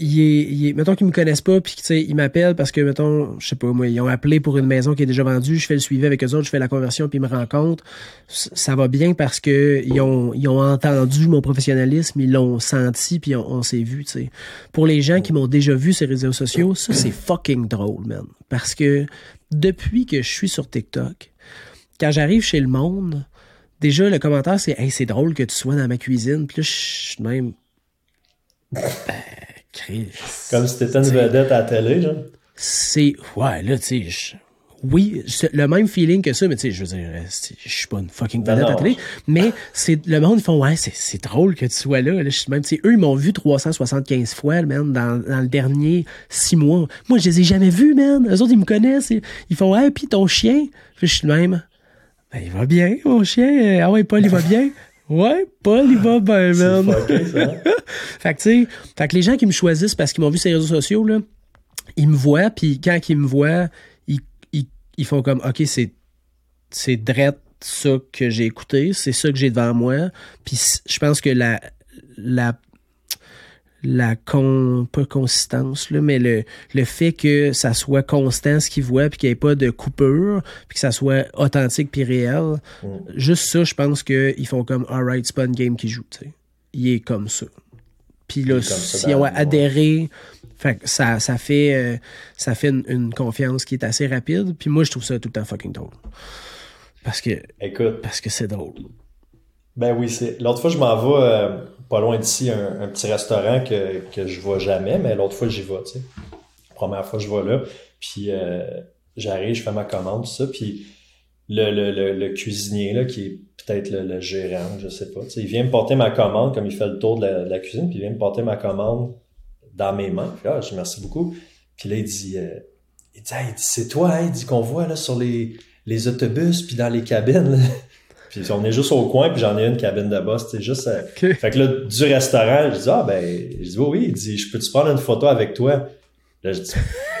il est, il est, mettons qu'ils me connaissent pas, puis ils m'appellent parce que, mettons, je sais pas, moi, ils ont appelé pour une maison qui est déjà vendue, je fais le suivi avec eux autres, je fais la conversion, puis ils me rencontrent. Ça va bien parce que ils ont, ils ont entendu mon professionnalisme, ils l'ont senti, puis on, s'est vu, tu sais. Pour les gens qui m'ont déjà vu sur les réseaux sociaux, ça, c'est fucking drôle, man. Parce que depuis que je suis sur TikTok, quand j'arrive chez le monde, déjà, le commentaire, c'est Hey, c'est drôle que tu sois dans ma cuisine. Puis là, je suis même. Ben, comme si t'étais une vedette à la télé, genre. C'est. Ouais, là, tu sais. Oui, le même feeling que ça, mais tu sais, je veux dire, je suis pas une fucking vedette à la télé. Mais c'est le monde, ils font, ouais, c'est drôle que tu sois là. là même, tu sais, eux, ils m'ont vu 375 fois, man, dans, dans le dernier six mois. Moi, je les ai jamais vus, man. Eux autres, ils me connaissent. Ils font, ouais, puis ton chien? Je suis le même. Ben, il va bien, mon chien. Ah ouais, Paul, il va bien. Ouais, Paul, il va bien, man. fait que, tu sais, fait que les gens qui me choisissent parce qu'ils m'ont vu sur les réseaux sociaux, là, ils me voient, puis quand ils me voient, ils, ils, ils font comme, OK, c'est, c'est drette ça que j'ai écouté, c'est ça que j'ai devant moi. Puis je pense que la, la la con, pas consistance, là, mais le, le fait que ça soit constant ce qu'ils voient, puis qu'il n'y ait pas de coupure, puis que ça soit authentique puis réel. Mm. Juste ça, je pense qu'ils font comme Alright, c'est pas une game qui joue. sais Il est comme ça. Puis là, si on a adhéré, fait, ça, ça fait, euh, ça fait une, confiance qui est assez rapide. Puis moi, je trouve ça tout le temps fucking drôle. Parce que. Écoute. Parce que c'est drôle. Ben oui, c'est. L'autre fois, je m'en vais. Euh, pas loin d'ici un, petit restaurant que, que je vois jamais, mais l'autre fois j'y vais, tu sais. Première fois je vais là, puis euh, j'arrive, je fais ma commande, tout ça, puis le, le, le, cuisinier là, qui est peut-être le, gérant, je sais pas, tu sais, il vient me porter ma commande, comme il fait le tour de la, cuisine, puis il vient me porter ma commande dans mes mains. Puis là, je merci beaucoup. Puis là, il dit, euh, il dit, c'est toi, hein, il dit qu'on voit là sur les, les autobus, puis dans les cabines. Puis on est juste au coin, puis j'en ai une cabine de boss, c'est juste... Euh, fait que là, du restaurant, je dis, ah ben, je dis, oui, oui, il dit, je peux-tu prendre une photo avec toi? Là, je dis,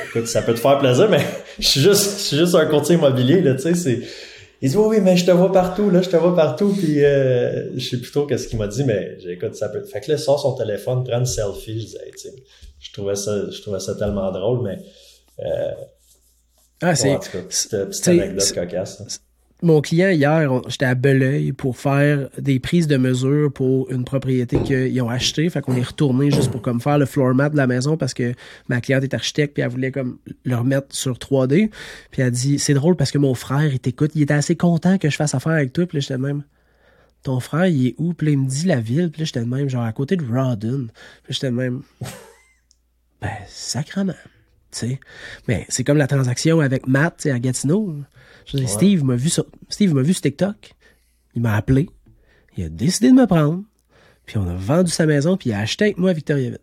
écoute, ça peut te faire plaisir, mais je suis juste, je suis juste un courtier immobilier, là, tu sais, c'est... Il dit, oui, oui, mais je te vois partout, là, je te vois partout, puis euh, je sais plutôt qu'est-ce qu'il m'a dit, mais écoute, ça peut... Fait que là, il sort son téléphone, prend une selfie, je dis, tu sais, je trouvais ça, je trouvais ça tellement drôle, mais... Euh, ah, c'est... petite, anecdote cocasse mon client hier, j'étais à Beleuil pour faire des prises de mesure pour une propriété qu'ils ont achetée. Fait qu'on est retourné juste pour comme faire le floor mat de la maison parce que ma cliente est architecte puis elle voulait comme le remettre sur 3D. Puis elle dit c'est drôle parce que mon frère il t'écoute, il était assez content que je fasse affaire avec toi. Puis là j'étais même ton frère il est où? Puis là, il me dit la ville. Puis là j'étais même genre à côté de Rawdon. Puis j'étais même ben sacrement. Mais c'est comme la transaction avec Matt à Gatineau. Steve m'a vu sur, Steve m'a vu sur TikTok. Il m'a appelé. Il a décidé de me prendre. Puis on a vendu sa maison, puis il a acheté avec moi à Victoriaville.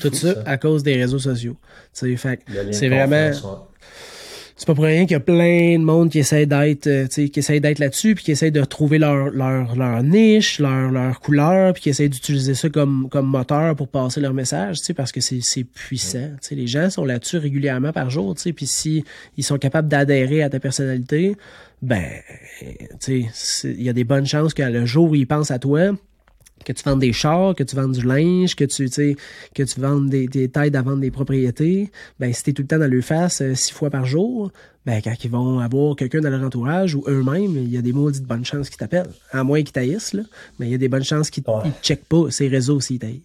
Tout ça, à cause des réseaux sociaux. C'est vraiment c'est pas pour rien qu'il y a plein de monde qui essaie d'être euh, qui essaie d'être là-dessus puis qui essaie de trouver leur, leur, leur niche, leur, leur couleur puis qui essaie d'utiliser ça comme, comme moteur pour passer leur message, parce que c'est puissant. sais Les gens sont là-dessus régulièrement par jour, puis si ils sont capables d'adhérer à ta personnalité, ben il y a des bonnes chances que le jour où ils pensent à toi, que tu vendes des chars, que tu vendes du linge, que tu, que tu vendes des, des tailles à vendre des propriétés, ben si t'es tout le temps dans leur face euh, six fois par jour, ben quand ils vont avoir quelqu'un dans leur entourage ou eux-mêmes, il y a des maudites bonnes chances qu'ils t'appellent. À moins qu'ils taillissent, là, mais il y a des bonnes chances qu'ils ne checkent pas ces réseaux s'ils taillent.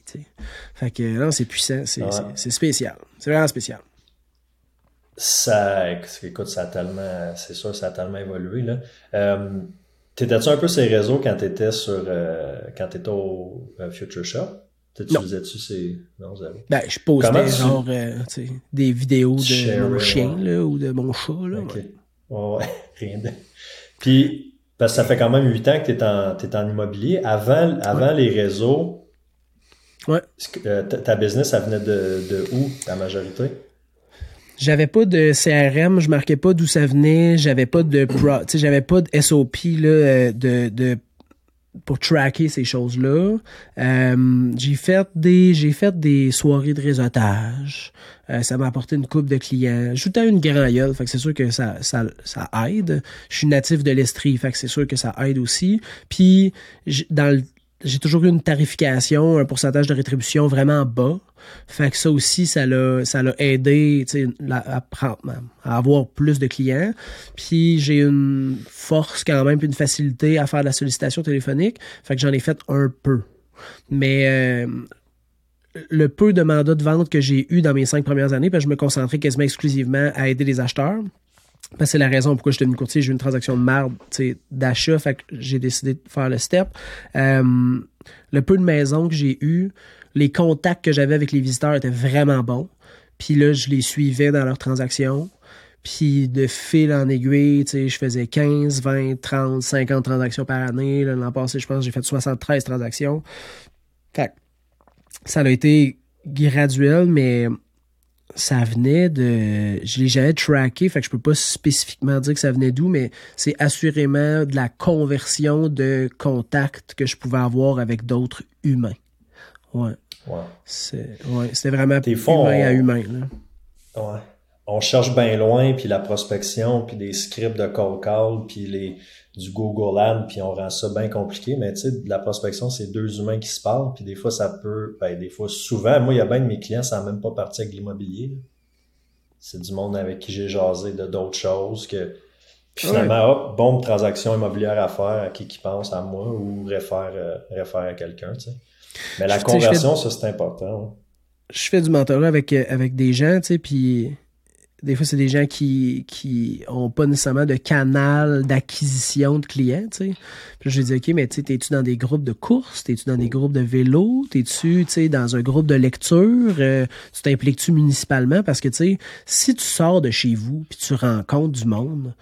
Fait que non, c'est puissant, c'est spécial. C'est vraiment spécial. Ça, écoute, ça a tellement, c'est sûr, ça a tellement évolué. Là. Euh, T'étais-tu un peu ces réseaux quand t'étais sur euh, quand t'étais au euh, Future Shop? Tu faisais-tu ces. Non, zéro. Ben, je postais genre euh, des vidéos de mon chien là, ou de mon chat. Là, OK. Ouais, rien de. Puis, parce que ça fait quand même huit ans que tu es en, es en immobilier. Avant, avant les réseaux, ouais. ta business, ça venait de, de où, la majorité? J'avais pas de CRM, je marquais pas d'où ça venait, j'avais pas de pro, j'avais pas de SOP là, euh, de, de pour tracker ces choses-là. Euh, j'ai fait des j'ai fait des soirées de réseautage. Euh, ça m'a apporté une coupe de clients. J'étais une grand gueule, fait que c'est sûr que ça, ça, ça aide. Je suis natif de l'Estrie, fait que c'est sûr que ça aide aussi. Puis dans le j'ai toujours eu une tarification, un pourcentage de rétribution vraiment bas. Fait que ça aussi, ça l'a, ça l'a aidé à, à avoir plus de clients. Puis j'ai une force quand même, puis une facilité à faire de la sollicitation téléphonique. Fait que j'en ai fait un peu. Mais euh, le peu de mandats de vente que j'ai eu dans mes cinq premières années, je me concentrais quasiment exclusivement à aider les acheteurs c'est la raison pourquoi je suis devenu courtier. J'ai eu une transaction de marde d'achat, fait que j'ai décidé de faire le step. Euh, le peu de maisons que j'ai eu, les contacts que j'avais avec les visiteurs étaient vraiment bons. Puis là, je les suivais dans leurs transactions. Puis de fil en aiguille, je faisais 15, 20, 30, 50 transactions par année. L'an passé, je pense que j'ai fait 73 transactions. Fait ça a été graduel, mais ça venait de. Je l'ai jamais tracké, fait que je peux pas spécifiquement dire que ça venait d'où, mais c'est assurément de la conversion de contacts que je pouvais avoir avec d'autres humains. Ouais. Ouais. C'était vraiment humain à humain. Là. Ouais. On cherche bien loin, puis la prospection, puis des scripts de call call, puis les du Google Ad, puis on rend ça bien compliqué. Mais tu sais, la prospection, c'est deux humains qui se parlent, puis des fois, ça peut, ben, des fois, souvent, moi, il y a bien de mes clients, ça n'a même pas parti avec l'immobilier. C'est du monde avec qui j'ai jasé de d'autres choses que. Puis finalement, hop, bombe transaction immobilière à faire à qui qui pense à moi ou réfère, euh, réfère à quelqu'un, tu sais. Mais la conversion, ça, c'est important. Je fais du mentorat avec, euh, avec des gens, tu sais, puis des fois, c'est des gens qui qui ont pas nécessairement de canal d'acquisition de clients, tu sais. Puis je dis, OK, mais tu t'es-tu dans des groupes de courses? T'es-tu dans des groupes de vélo? T'es-tu, tu dans un groupe de lecture? Euh, tu t'impliques-tu municipalement? Parce que, si tu sors de chez vous puis tu rencontres du monde,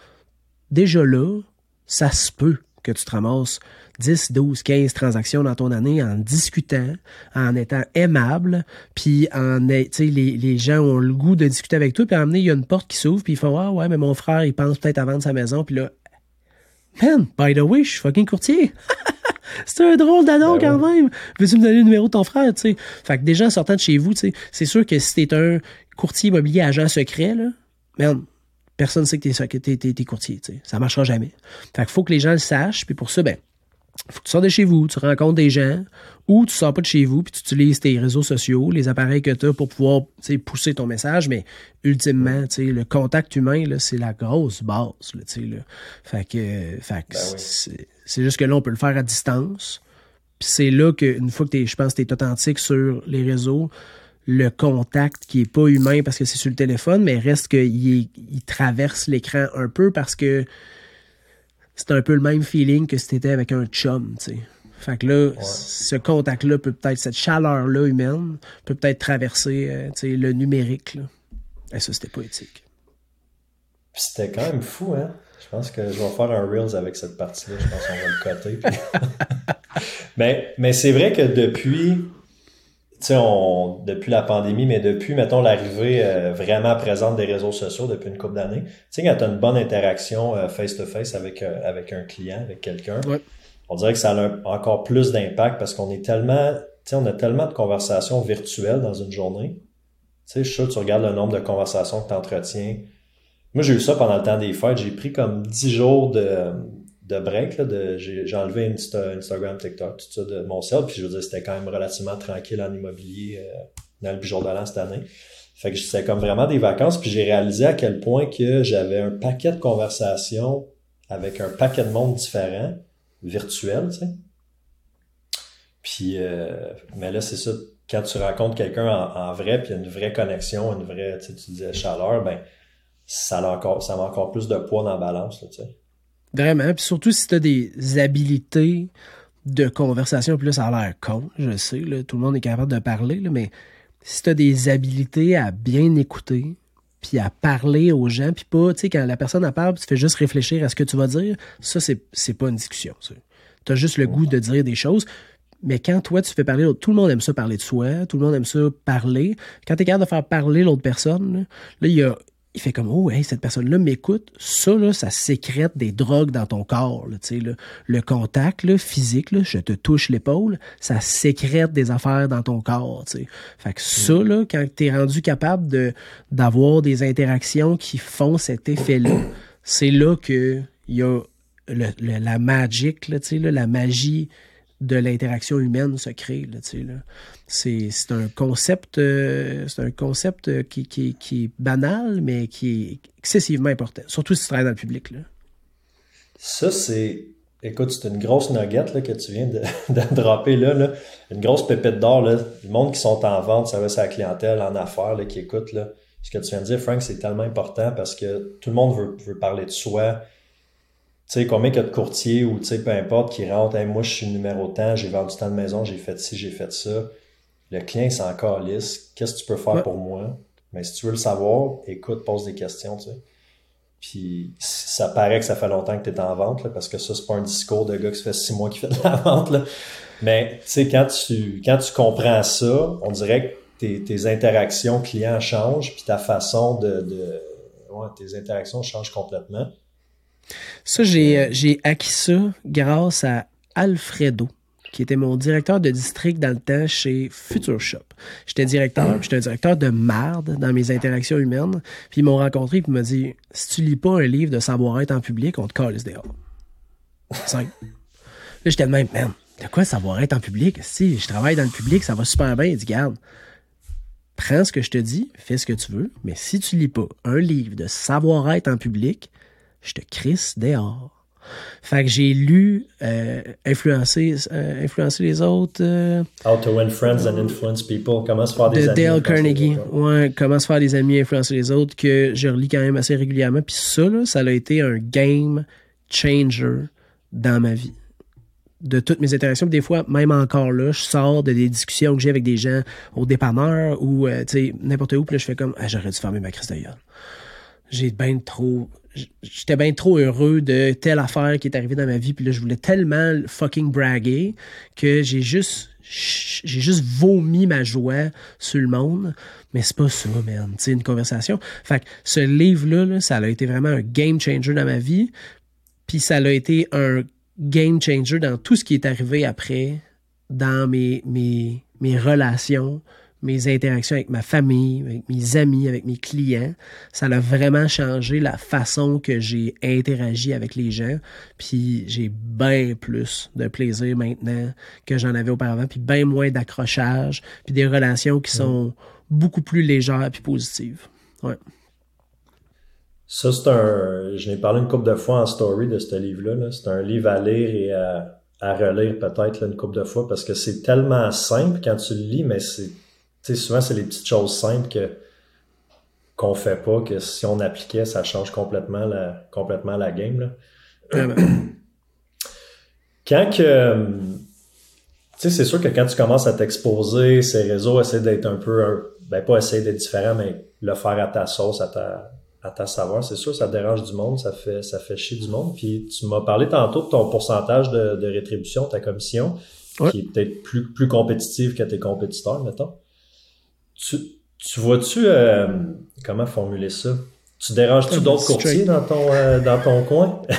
déjà là, ça se peut que tu te ramasses 10, 12, 15 transactions dans ton année en discutant, en étant aimable, puis en les, les gens ont le goût de discuter avec toi, puis à un moment il y a une porte qui s'ouvre, puis ils font Ah ouais, mais mon frère, il pense peut-être à vendre sa maison, puis là, Man, by the way, je suis fucking courtier. c'est un drôle d'adon Ben quand même. Veux-tu me donner le numéro de ton frère, tu sais? Fait que déjà, en sortant de chez vous, tu sais, c'est sûr que si t'es un courtier immobilier agent secret, là, man, personne ne sait que t'es, que t'es, t'es, t'es courtier, tu sais. Ça marchera jamais. Fait qu'il faut que les gens le sachent, puis pour ça, ben, faut que tu sors de chez vous, tu rencontres des gens, ou tu sors pas de chez vous, puis tu utilises tes réseaux sociaux, les appareils que tu as pour pouvoir pousser ton message, mais ultimement, le contact humain, c'est la grosse base. Là. Fait que, fait que Ben oui. c'est, juste que là, on peut le faire à distance. Puis c'est là qu'une fois que je pense que tu es authentique sur les réseaux, le contact qui est pas humain parce que c'est sur le téléphone, mais reste qu'il il traverse l'écran un peu parce que c'est un peu le même feeling que si t'étais avec un chum, tu sais. Fait que là, ce contact-là peut peut-être, cette chaleur-là humaine, peut peut-être traverser, euh, tu sais, le numérique, là. Et ça, c'était. Puis c'était quand même fou, hein? Je pense que je vais faire un Reels avec cette partie-là. Je pense qu'on va le coter. puis- mais mais c'est vrai que depuis, tu sais, on, depuis la pandémie, mais depuis, mettons, l'arrivée euh, vraiment présente des réseaux sociaux depuis une couple d'années, tu sais, quand tu as une bonne interaction euh, face-to-face avec, euh, avec un client, avec quelqu'un, Ouais. on dirait que ça a un- encore plus d'impact parce qu'on est tellement, tu sais, on a tellement de conversations virtuelles dans une journée. Tu sais, je suis sûr que tu regardes le nombre de conversations que tu entretiens. Moi, j'ai eu ça pendant le temps des fêtes. J'ai pris comme 10 jours de, de break. Là, de, j'ai, j'ai enlevé Insta, Instagram, TikTok, tout ça de mon sel. Puis je veux dire, c'était quand même relativement tranquille en immobilier euh, dans le jour de l'an cette année. Fait que c'était comme vraiment des vacances. Puis j'ai réalisé à quel point que j'avais un paquet de conversations avec un paquet de monde différent, virtuel, tu sais. Puis, euh, mais là, c'est ça, quand tu rencontres quelqu'un en, vrai, puis il y a une vraie connexion, une vraie, tu disais chaleur, ben, ça a encore, ça a encore plus de poids dans la balance, là, tu sais. Vraiment. Puis surtout si tu as des habilités de conversation, puis là, ça a l'air con, je sais, là, tout le monde est capable de parler, mais si tu as des habilités à bien écouter, puis à parler aux gens, puis pas, tu sais, quand la personne en parle, tu fais juste réfléchir à ce que tu vas dire, ça, c'est, pas une discussion. Tu as juste le goût de dire des choses. Mais quand toi, tu fais parler tout le monde aime ça parler de soi, tout le monde aime ça parler. Quand tu es capable de faire parler l'autre personne, là, il y a, il fait comme oh hey, cette personne là m'écoute ça là ça sécrète des drogues dans ton corps là, tu sais, là. le contact là, physique là, je te touche l'épaule ça sécrète des affaires dans ton corps tu sais. fait que ça là quand tu es rendu capable de d'avoir des interactions qui font cet effet là c'est là que il y a le, le- la magic là, tu sais, là, la magie de l'interaction humaine se crée là, là. C'est, c'est un concept euh, c'est un concept euh, qui, qui, qui est banal mais qui est excessivement important surtout si tu travailles dans le public là. Ça, c'est. Écoute, c'est une grosse nugget là, que tu viens de, de là, là. Une grosse pépite d'or. Là. Le monde qui sont en vente, service à la clientèle, en affaires, là, qui écoute. Là. Ce que tu viens de dire, Frank, c'est tellement important parce que tout le monde veut parler de soi. Tu sais, combien qu'il y a de courtiers ou tu sais, peu importe, qui rentrent, Hey, moi je suis numéro tant, j'ai vendu tant de maisons, j'ai fait ci, j'ai fait ça. Le client, c'est encore lisse. Qu'est-ce que tu peux faire Ouais. pour moi? Mais si tu veux le savoir, écoute, pose des questions, tu sais. Puis ça paraît que ça fait longtemps que tu es en vente, là, parce que ça, c'est pas un discours de gars qui fait six mois qui fait de la vente. Là. Mais tu sais, quand tu, quand tu comprends ça, on dirait que tes, tes interactions clients changent, puis ta façon de. de ouais, tes interactions changent complètement. Ça, j'ai, euh, j'ai acquis ça grâce à Alfredo, qui était mon directeur de district dans le temps chez Future Shop. J'étais directeur, puis j'étais un directeur de marde dans mes interactions humaines. Puis ils m'ont rencontré, puis ils m'ont dit Si tu lis pas un livre de savoir-être en public, on te calisse dehors. Simple. Là, j'étais de même, man, de quoi savoir-être en public? Si je travaille dans le public, ça va super bien. Il dit, garde, prends ce que je te dis, fais ce que tu veux, mais si tu lis pas un livre de savoir-être en public, je te crisse dehors. Fait que j'ai lu euh, influencer, euh, influencer les autres euh, How to win friends and influence people. Comment se faire des de amis. Dale Carnegie. Ouais, comment se faire des amis, influencer les autres, que je relis quand même assez régulièrement. Puis ça, là, ça a été un game changer dans ma vie. De toutes mes interactions. Des fois, même encore là, je sors de des discussions que j'ai avec des gens au dépanneur ou n'importe où, puis là, je fais comme ah, j'aurais dû fermer ma crise de gueule. J'ai bien trop. J'étais bien trop heureux de telle affaire qui est arrivée dans ma vie, puis là, je voulais tellement fucking braguer que j'ai juste j'ai juste vomi ma joie sur le monde. Mais c'est pas ça, man. C'est une conversation. Fait que ce livre-là, là, ça a été vraiment un game changer dans ma vie. Puis ça a été un game changer dans tout ce qui est arrivé après, dans mes, mes, mes relations, mes interactions avec ma famille, avec mes amis, avec mes clients. Ça a vraiment changé la façon que j'ai interagi avec les gens. Puis j'ai bien plus de plaisir maintenant que j'en avais auparavant, puis bien moins d'accrochage, puis des relations qui sont beaucoup plus légères puis positives. Ouais. Ça, c'est un. Je n'ai parlé une couple de fois en story de ce livre-là. C'est un livre à lire et à, à relire peut-être une couple de fois parce que c'est tellement simple quand tu le lis, mais c'est sais, souvent, c'est les petites choses simples que qu'on fait pas, que si on appliquait, ça change complètement la, complètement la game. Là. quand que. Tu sais, c'est sûr que quand tu commences à t'exposer, ces réseaux essaient d'être un peu. Ben, pas essayer d'être différent, mais le faire à ta sauce, à ta, à ta savoir. C'est sûr, ça dérange du monde, ça fait, ça fait chier du monde. Puis tu m'as parlé tantôt de ton pourcentage de, de rétribution, ta commission, qui est peut-être plus, plus compétitive que tes compétiteurs, mettons. Tu, tu vois-tu, euh, comment formuler ça? Tu déranges-tu d'autres courtiers dans ton, euh, dans ton coin?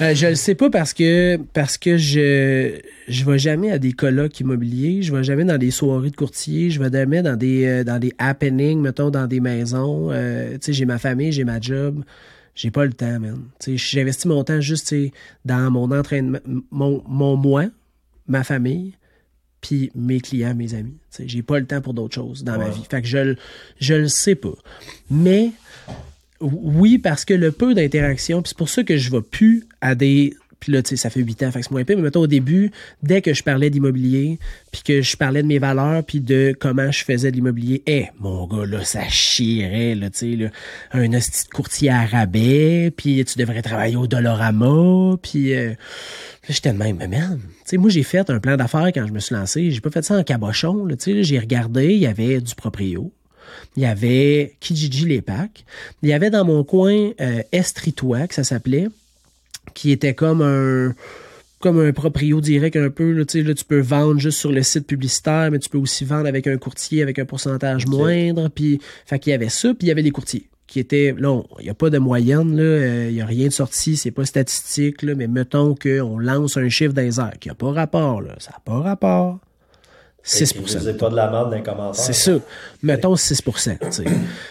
Euh, je le sais pas parce que parce que je je vais jamais à des colloques immobiliers, je vais jamais dans des soirées de courtiers, je vais jamais dans des dans des happenings, mettons dans des maisons. tu sais, j'ai ma famille, j'ai ma job, j'ai pas le temps, man. Tu sais, j'investis mon temps juste dans mon entraînement, mon mon moi, ma famille, puis mes clients, mes amis. J'ai pas le temps pour d'autres choses dans ma vie. Fait que je, je le sais pas. Mais oui, parce que le peu d'interaction, puis c'est pour ça que je vais plus à des puis là, tu sais, ça fait huit ans, fait que c'est moins épais. Mais mettons, au début, dès que je parlais d'immobilier, puis que je parlais de mes valeurs, puis de comment je faisais de l'immobilier, eh, mon gars, là, ça chierait, là, tu sais, un petit courtier à puis tu devrais travailler au Dolorama, puis... Euh, j'étais de même, mais merde. Tu sais, moi, j'ai fait un plan d'affaires quand je me suis lancé. J'ai pas fait ça en cabochon, là, tu sais. J'ai regardé, il y avait du proprio. Il y avait Kijiji Les Packs. Il y avait dans mon coin euh, Estritois, que ça s'appelait qui était comme un comme un proprio direct un peu. Là, là, tu peux vendre juste sur le site publicitaire, mais tu peux aussi vendre avec un courtier avec un pourcentage moindre. Puis, fait qu'il y avait ça, puis il y avait des courtiers qui étaient. Là, il n'y a pas de moyenne, là, euh, il n'y a rien de sorti, c'est pas statistique, là, mais mettons qu'on lance un chiffre des airs qui n'a pas rapport, là, ça n'a pas rapport. 6% C'est pas de la merde d'un commentaire. C'est ça. Mettons 6%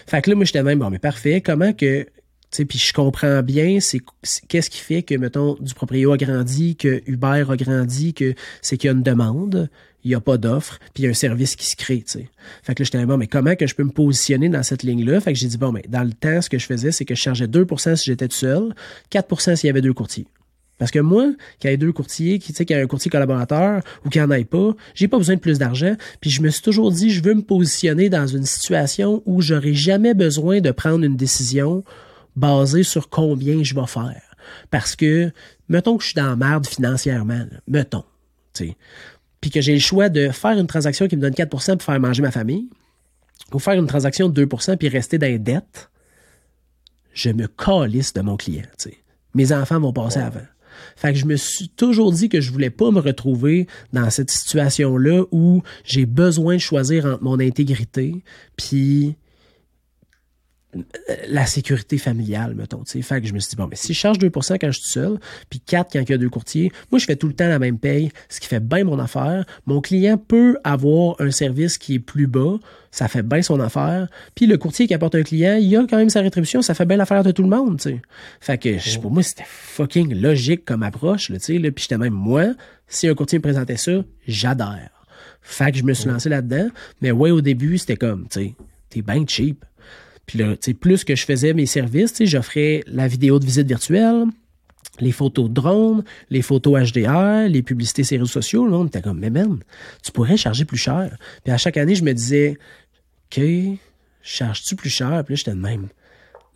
Fait que là, moi, j'étais même, bon, mais parfait. Comment que puis je comprends bien c'est qu'est-ce qui fait que mettons du proprio a grandi, que Uber a grandi, que c'est qu'il y a une demande, il n'y a pas d'offre, puis il y a un service qui se crée, tu sais. Fait que là, j'étais bon, mais comment que je peux me positionner dans cette ligne-là? Fait que j'ai dit, bon, mais dans le temps, ce que je faisais, c'est que je chargeais 2% si j'étais tout seul, 4% s'il y avait deux courtiers. Parce que moi, qu'il y ait deux courtiers, qui, qu'il y a un courtier collaborateur ou qu'il n'y en ait pas, j'ai pas besoin de plus d'argent. Puis je me suis toujours dit, je veux me positionner dans une situation où j'aurai jamais besoin de prendre une décision basé sur combien je vais faire. Parce que, mettons que je suis dans la merde financièrement, mettons, puis que j'ai le choix de faire une transaction qui me donne 4% pour faire manger ma famille, ou faire une transaction de 2% puis rester dans les dettes, je me calisse de mon client. Mes enfants vont passer avant. Fait que je me suis toujours dit que je voulais pas me retrouver dans cette situation-là où j'ai besoin de choisir entre mon intégrité puis la sécurité familiale, mettons. T'sais. Fait que je me suis dit, bon, mais si je charge 2 quand je suis seul, puis 4 quand il y a deux courtiers, moi, je fais tout le temps la même paye, ce qui fait bien mon affaire. Mon client peut avoir un service qui est plus bas, ça fait bien son affaire. Puis le courtier qui apporte un client, il a quand même sa rétribution, ça fait bien l'affaire de tout le monde, tu sais. Fait que pour moi, c'était fucking logique comme approche, tu sais. Puis j'étais même, moi, si un courtier me présentait ça, j'adhère. Fait que je me suis lancé là-dedans. Mais ouais, au début, c'était comme, tu sais, t'es bien cheap. Puis là, plus que je faisais mes services, j'offrais la vidéo de visite virtuelle, les photos de drone, les photos HDR, les publicités sur les réseaux sociaux. Là, on était comme, mais même, tu pourrais charger plus cher. Puis à chaque année, je me disais, OK, charges-tu plus cher? Puis là, j'étais de même.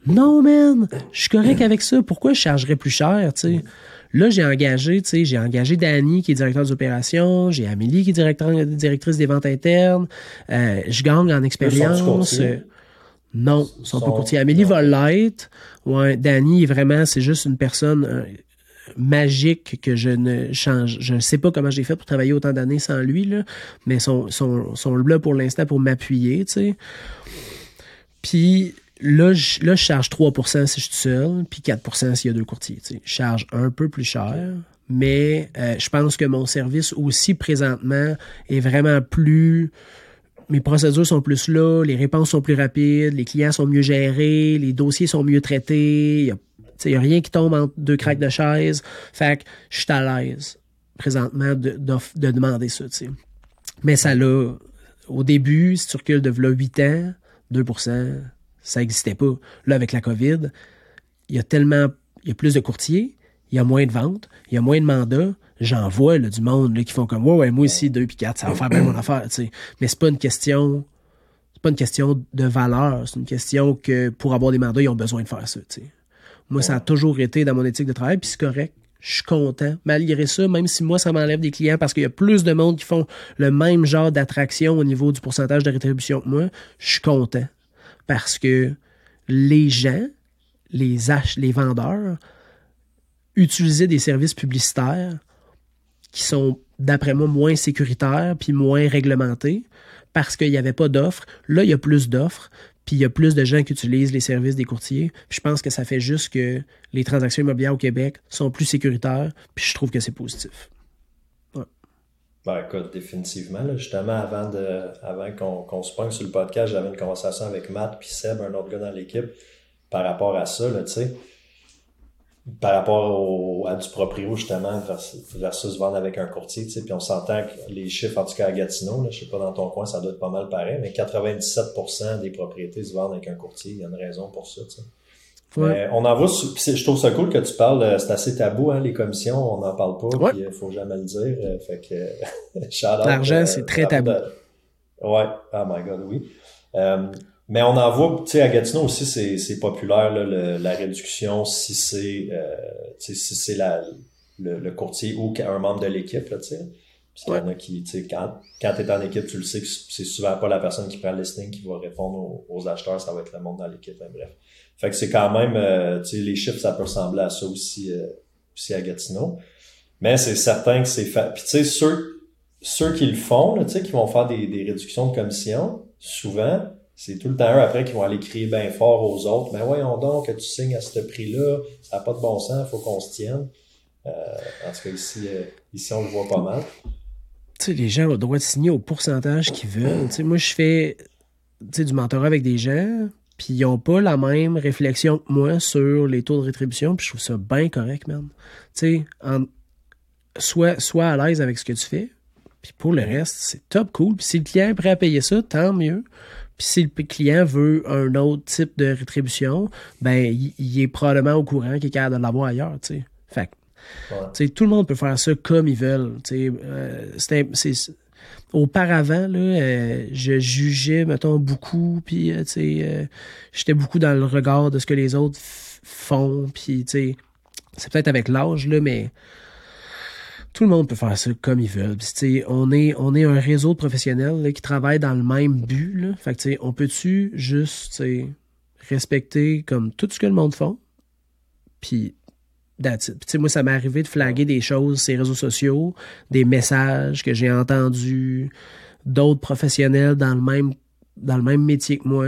Non, man, je suis correct avec ça. Pourquoi je chargerais plus cher, tu sais? Là, j'ai engagé, tu sais, j'ai engagé Dani, qui est directeur des opérations, j'ai Amélie, qui est directrice des ventes internes. Euh, je gagne en expérience. Non, ils sont pas courtiers. Amélie va l'être. Ouais, Danny, vraiment, c'est juste une personne euh, magique que je ne change. Je ne sais pas comment j'ai fait pour travailler autant d'années sans lui, là, mais sont, sont, sont là pour l'instant pour m'appuyer, tu sais. Puis là, je, là, je charge 3% si je suis seul, puis 4% s'il y a deux courtiers. Je charge un peu plus cher, mais euh, je pense que mon service aussi présentement est vraiment plus mes procédures sont plus là, les réponses sont plus rapides, les clients sont mieux gérés, les dossiers sont mieux traités, il n'y a, rien qui tombe entre deux craques de chaise. Fait que je suis à l'aise présentement de, de, demander ça. Mais ça l'a, au début, si tu recules de là 8 ans, 2% ça n'existait pas. Là, avec la COVID, il y a tellement, il y a plus de courtiers, il y a moins de ventes, il y a moins de mandats. J'en vois du monde là, qui font comme ouais, ouais, moi aussi, 2 puis 4, ça va faire bien mon affaire. sais. Mais c'est pas une question. C'est pas une question de valeur. C'est une question que pour avoir des mandats, ils ont besoin de faire ça. sais. Moi, ça a toujours été dans mon éthique de travail, puis c'est correct. Je suis content. Malgré ça, même si moi, ça m'enlève des clients parce qu'il y a plus de monde qui font le même genre d'attraction au niveau du pourcentage de rétribution que moi, je suis content. Parce que les gens, les ach les vendeurs, utilisaient des services publicitaires qui sont, d'après moi, moins sécuritaires puis moins réglementés parce qu'il n'y avait pas d'offres. Là, il y a plus d'offres, puis il y a plus de gens qui utilisent les services des courtiers. je pense que ça fait juste que les transactions immobilières au Québec sont plus sécuritaires, puis je trouve que c'est positif. Ben, écoute, définitivement. justement, avant, de, avant qu'on se pogne sur le podcast, j'avais une conversation avec Matt puis Seb, un autre gars dans l'équipe, par rapport à ça, tu sais. Par rapport à du proprio, justement, versus, vendre avec un courtier, tu sais. Puis on s'entend que les chiffres, en tout cas à Gatineau, là, je sais pas dans ton coin, ça doit être pas mal pareil, mais 97% des propriétés se vendent avec un courtier. Il y a une raison pour ça, tu sais on en voit, je trouve ça cool que tu parles, euh, c'est assez tabou, hein, les commissions, on n'en parle pas, il faut jamais le dire. Euh, fait que, L'argent, euh, c'est très tabou. Ouais, oh my god, oui. Mais on en voit, tu sais, à Gatineau aussi, c'est populaire, la réduction, si c'est si c'est le, le, courtier ou un membre de l'équipe, tu sais. Puis y en a qui, tu sais, quand, quand tu es en équipe, tu le sais que c'est souvent pas la personne qui prend le listing qui va répondre aux, acheteurs, ça va être le monde dans l'équipe, hein, bref. Fait que c'est quand même, euh, tu sais, les chiffres, ça peut ressembler à ça aussi, euh, aussi à Gatineau. Mais c'est certain que c'est fait. Puis tu sais, ceux, ceux qui le font, tu sais, qui vont faire des, des réductions de commission, souvent, c'est tout le temps eux après qui vont aller crier bien fort aux autres. Mais voyons donc que tu signes à ce prix-là, ça n'a pas de bon sens, il faut qu'on se tienne. Euh, en tout cas, ici, euh, ici, on le voit pas mal. Tu sais, les gens ont le droit de signer au pourcentage qu'ils veulent. Tu sais, moi, je fais du mentorat avec des gens, puis ils n'ont pas la même réflexion que moi sur les taux de rétribution, puis je trouve ça bien correct, man. Tu sais, sois, sois à l'aise avec ce que tu fais, puis pour le reste, c'est top cool. Puis si le client est prêt à payer ça, tant mieux. Puis si le client veut un autre type de rétribution, ben il, est probablement au courant qu'il est capable de l'avoir ailleurs, tu sais. Fait que, tout le monde peut faire ça comme ils veulent. Euh, c'est auparavant, là, euh, je jugeais, mettons, beaucoup, puis, euh, tu sais, euh, j'étais beaucoup dans le regard de ce que les autres font, puis, tu sais, c'est peut-être avec l'âge, là, mais tout le monde peut faire ça comme ils veulent. Puis, on est, on est un réseau de professionnels qui travaillent dans le même but, là. Fait que, on peut-tu juste, respecter comme tout ce que le monde font, puis moi, ça m'est arrivé de flaguer des choses les réseaux sociaux, des messages que j'ai entendus d'autres professionnels dans le même dans le même métier que moi,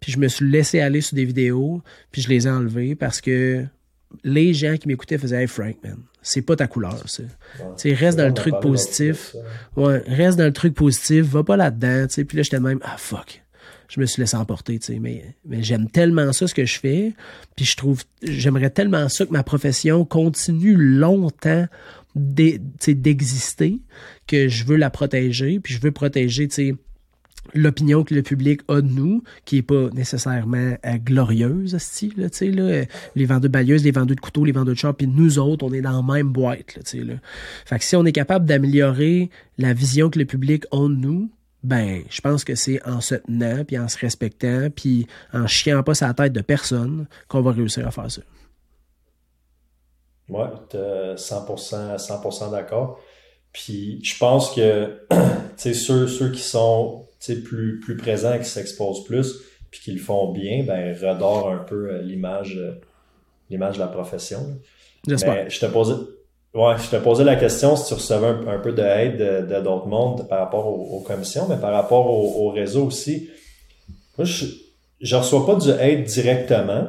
puis je me suis laissé aller sur des vidéos, puis je les ai enlevées parce que les gens qui m'écoutaient faisaient Hey Frank, man, c'est pas ta couleur, ça. reste dans le truc positif. Ouais, reste dans le truc positif, va pas là-dedans, tu sais. Puis là, j'étais même, ah fuck je me suis laissé emporter, tu sais, mais, mais j'aime tellement ça ce que je fais, puis je trouve, j'aimerais tellement ça que ma profession continue longtemps d'exister, que je veux la protéger, puis je veux protéger, tu sais, l'opinion que le public a de nous, qui est pas nécessairement euh, glorieuse, là, là, les vendeurs de bailleuses, les vendeurs de couteaux, les vendeurs de chars, puis nous autres, on est dans la même boîte. Là, là. Fait que si on est capable d'améliorer la vision que le public a de nous, ben, je pense que c'est en se tenant, puis en se respectant, puis en chiant pas sa tête de personne qu'on va réussir à faire ça. Ouais, 100%, 100% d'accord. Puis je pense que ceux, ceux qui sont plus, plus présents, qui s'exposent plus, puis qui le font bien, ben, redorent un peu euh, l'image euh, l'image de la profession. J'espère. Je te posais, Ouais, je te posais la question si tu recevais un, peu d'aide de, d'autres mondes par rapport aux, commissions, mais par rapport au, réseau aussi. Moi, je, je reçois pas du hate directement,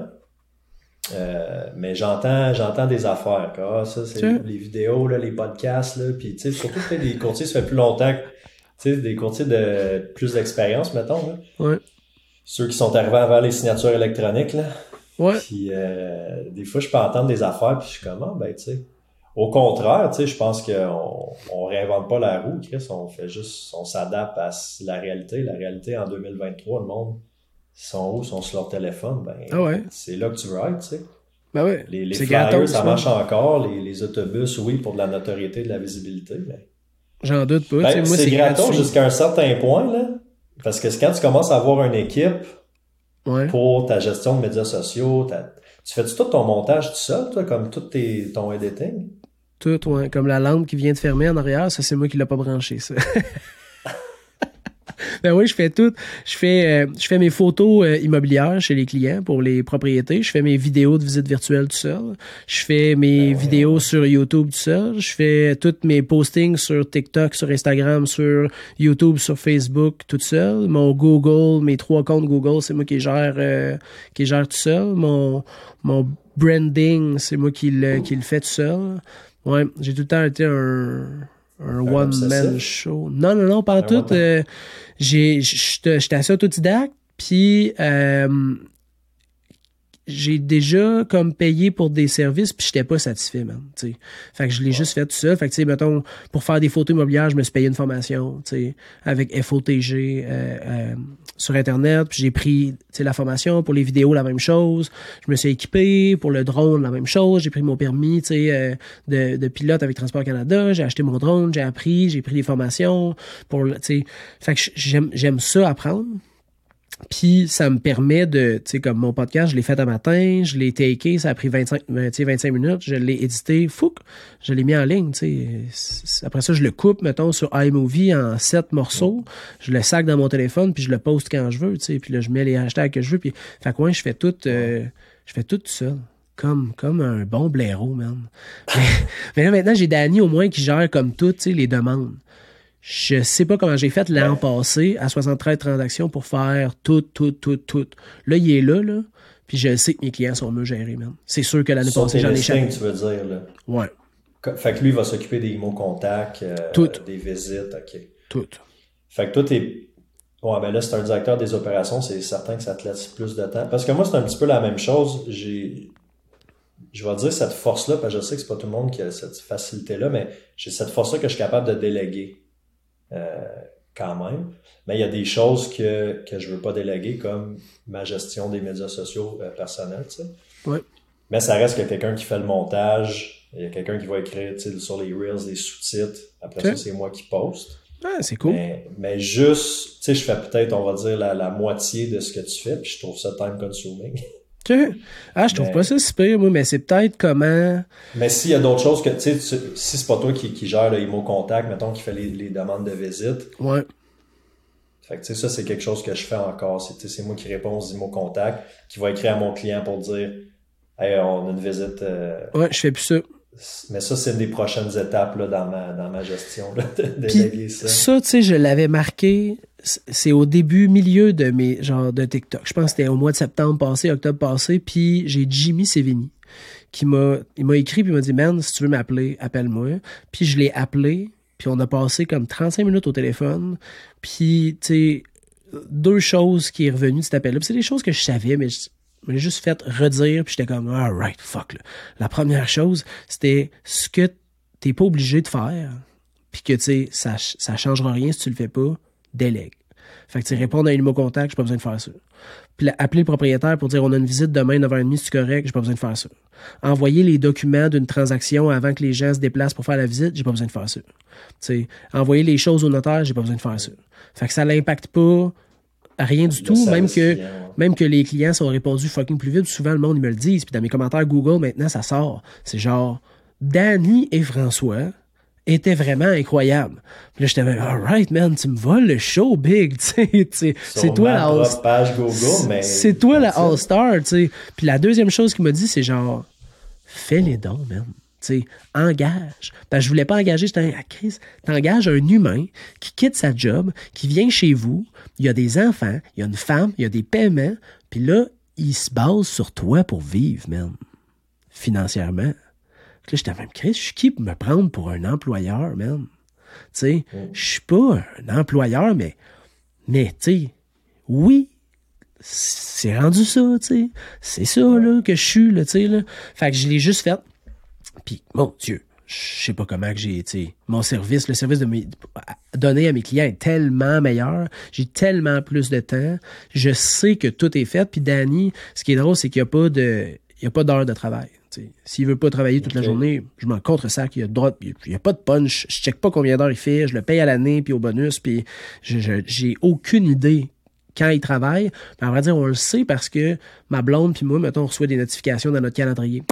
euh, mais j'entends j'entends des affaires. Ah, ça, c'est les vidéos, là, les podcasts, là, puis surtout que des courtiers, ça fait plus longtemps que des courtiers de plus d'expérience, mettons. Là. Ouais. Ceux qui sont arrivés avant les signatures électroniques, là. Ouais. Puis euh, des fois, je peux entendre des affaires, puis je suis comme, ah, ben, tu sais. Au contraire, tu sais, je pense qu'on on réinvente pas la roue, Chris. On fait juste, on s'adapte à la réalité. La réalité en 2023, le monde sont où? sont sur leur téléphone. Ben, ah c'est là que tu veux être, tu sais. Ben ouais. Les, les flyers, ça marche encore. Les, les, autobus, oui, pour de la notoriété, de la visibilité. Mais... J'en doute pas. Ben, c'est gratos jusqu'à un certain point, là. Parce que quand tu commences à avoir une équipe pour ta gestion de médias sociaux, tu fais-tu tout ton montage tout seul, toi, comme tout tes, ton editing? Tout, ouais. Comme la lampe qui vient de fermer en arrière, ça, c'est moi qui l'ai pas branché, ça. ben oui, je fais tout. Je fais, euh, je fais mes photos euh, immobilières chez les clients pour les propriétés. Je fais mes vidéos de visite virtuelle tout seul. Je fais mes ben vidéos sur YouTube tout seul. Je fais toutes mes postings sur TikTok, sur Instagram, sur YouTube, sur Facebook tout seul. Mon Google, mes trois comptes Google, c'est moi qui gère, euh, qui gère tout seul. Mon, mon branding, c'est moi qui le, qui le fais tout seul. Ouais, j'ai tout le temps été un un one-man show. Non, non, non, pas tout. Euh, J'étais assez autodidacte, puis euh, j'ai déjà comme payé pour des services puis j'étais pas satisfait même tu fait que je l'ai juste fait tout seul. Fait que tu sais mettons pour faire des photos immobilières je me suis payé une formation tu avec FOTG euh, euh, sur internet. Puis j'ai pris tu la formation pour les vidéos la même chose. Je me suis équipé pour le drone la même chose. J'ai pris mon permis tu sais euh, de, de pilote avec Transport Canada. J'ai acheté mon drone j'ai appris j'ai pris des formations pour tu sais. Fait que j'aime j'aime ça apprendre puis ça me permet de, tu sais, comme mon podcast, je l'ai fait un matin, je l'ai také, ça a pris 25, 25 minutes, je l'ai édité, fouc, je l'ai mis en ligne, tu sais. Après ça, je le coupe, mettons, sur iMovie en sept morceaux, je le sac dans mon téléphone, puis je le poste quand je veux, tu sais. Puis là, je mets les hashtags que je veux, puis fait quoi, je fais tout, euh, je fais tout, seul. Comme, comme un bon blaireau, man. mais, mais là, maintenant, j'ai Danny au moins qui gère comme tout, tu sais, les demandes. Je sais pas comment j'ai fait l'an passé à 73 transactions pour faire tout, tout, tout, tout. Là, il est là, là. Puis je sais que mes clients sont mieux gérés, même. C'est sûr que l'année passée, j'en ai jamais. tu veux dire, là. Ouais. Fait que lui, il va s'occuper des mots contacts, euh, des visites, OK. Tout. Fait que toi, t'es. Bon, ben là, c'est un directeur des opérations, c'est certain que ça te laisse plus de temps. Parce que moi, c'est un petit peu la même chose. J'ai. Je vais dire cette force-là, parce que je sais que c'est pas tout le monde qui a cette facilité-là, mais j'ai cette force-là que je suis capable de déléguer. Euh, quand même. Mais il y a des choses que, que je veux pas déléguer, comme ma gestion des médias sociaux euh, personnels, tu sais. Mais ça reste que quelqu'un qui fait le montage, il y a quelqu'un qui va écrire sur les Reels des sous-titres. Après ça, c'est moi qui poste. Ah, c'est cool. Mais, juste, tu sais, je fais peut-être, on va dire, la, la, moitié de ce que tu fais, puis je trouve ça time consuming. Ah, je trouve pas ça super, moi, mais c'est peut-être comment. Mais s'il y a d'autres choses que, tu sais, si c'est pas toi qui, qui gère le IMO Contact, mettons, qui fait les, les demandes de visite. Ouais. Fait que, tu sais, ça, c'est quelque chose que je fais encore. C'est moi qui réponds aux IMO Contact, qui va écrire à mon client pour dire, hey, on a une visite. Euh, ouais, je fais plus ça. Mais ça, c'est une des prochaines étapes là, dans, ma, dans ma gestion, là, de, ça. Ça, tu sais, je l'avais marqué c'est au début, milieu de mes genre de TikTok. Je pense que c'était au mois de septembre passé, octobre passé, puis j'ai Jimmy Sevigny qui m'a écrit puis m'a dit "Man, si tu veux m'appeler, appelle-moi." Puis je l'ai appelé, puis on a passé comme 35 minutes au téléphone, puis tu deux choses qui est revenu de cet appel-là. c'est des choses que je savais mais je m'ai juste fait redire, puis j'étais comme "Alright, fuck." La première chose, c'était ce que t'es pas obligé de faire, puis que tu sais ça ça changera rien si tu le fais pas délègue. Fait que tu réponds à un mot contact, j'ai pas besoin de faire ça. Puis appeler le propriétaire pour dire on a une visite demain 9h30, c'est correct, j'ai pas besoin de faire ça. Envoyer les documents d'une transaction avant que les gens se déplacent pour faire la visite, j'ai pas besoin de faire ça. sais, envoyer les choses au notaire, j'ai pas besoin de faire ça. Fait que ça n'impacte pas rien du tout, même que, même que les clients sont répondus fucking plus vite. Souvent, le monde, ils me le disent. Puis dans mes commentaires Google, maintenant, ça sort. C'est genre, Danny et François était vraiment incroyable. Puis là, j'étais alright, man, tu me voles le show big, tu sais. C'est toi la All-Star. C'est toi la All-Star, tu sais. Puis la deuxième chose qu'il m'a dit, c'est genre, fais les dons, man. sais, engage. Parce que je voulais pas engager, j'étais à crise. T'engages un humain qui quitte sa job, qui vient chez vous, il y a des enfants, il y a une femme, il y a des paiements, Puis là, il se base sur toi pour vivre, man. Financièrement. Là, j'étais même, Chris, je suis qui pour me prendre pour un employeur, man? Tu sais, je suis pas un employeur, mais, mais, tu sais, oui, c'est rendu ça, tu sais. C'est ça, là, que je suis, là, tu sais, là. Fait que je l'ai juste fait. Puis, mon Dieu, je sais pas comment que j'ai, tu sais, mon service, le service de mes, donné à mes clients est tellement meilleur. J'ai tellement plus de temps. Je sais que tout est fait. Puis, Danny, ce qui est drôle, c'est qu'il n'y a pas de, il y a pas d'heure de travail. S'il veut pas travailler toute la journée, je m'en contre ça qu'il a droit, il y a pas de punch, je check pas combien d'heures il fait, je le paye à l'année puis au bonus puis j'ai aucune idée quand il travaille. Mais à vrai dire, on le sait parce que ma blonde puis moi, mettons, on reçoit des notifications dans notre calendrier.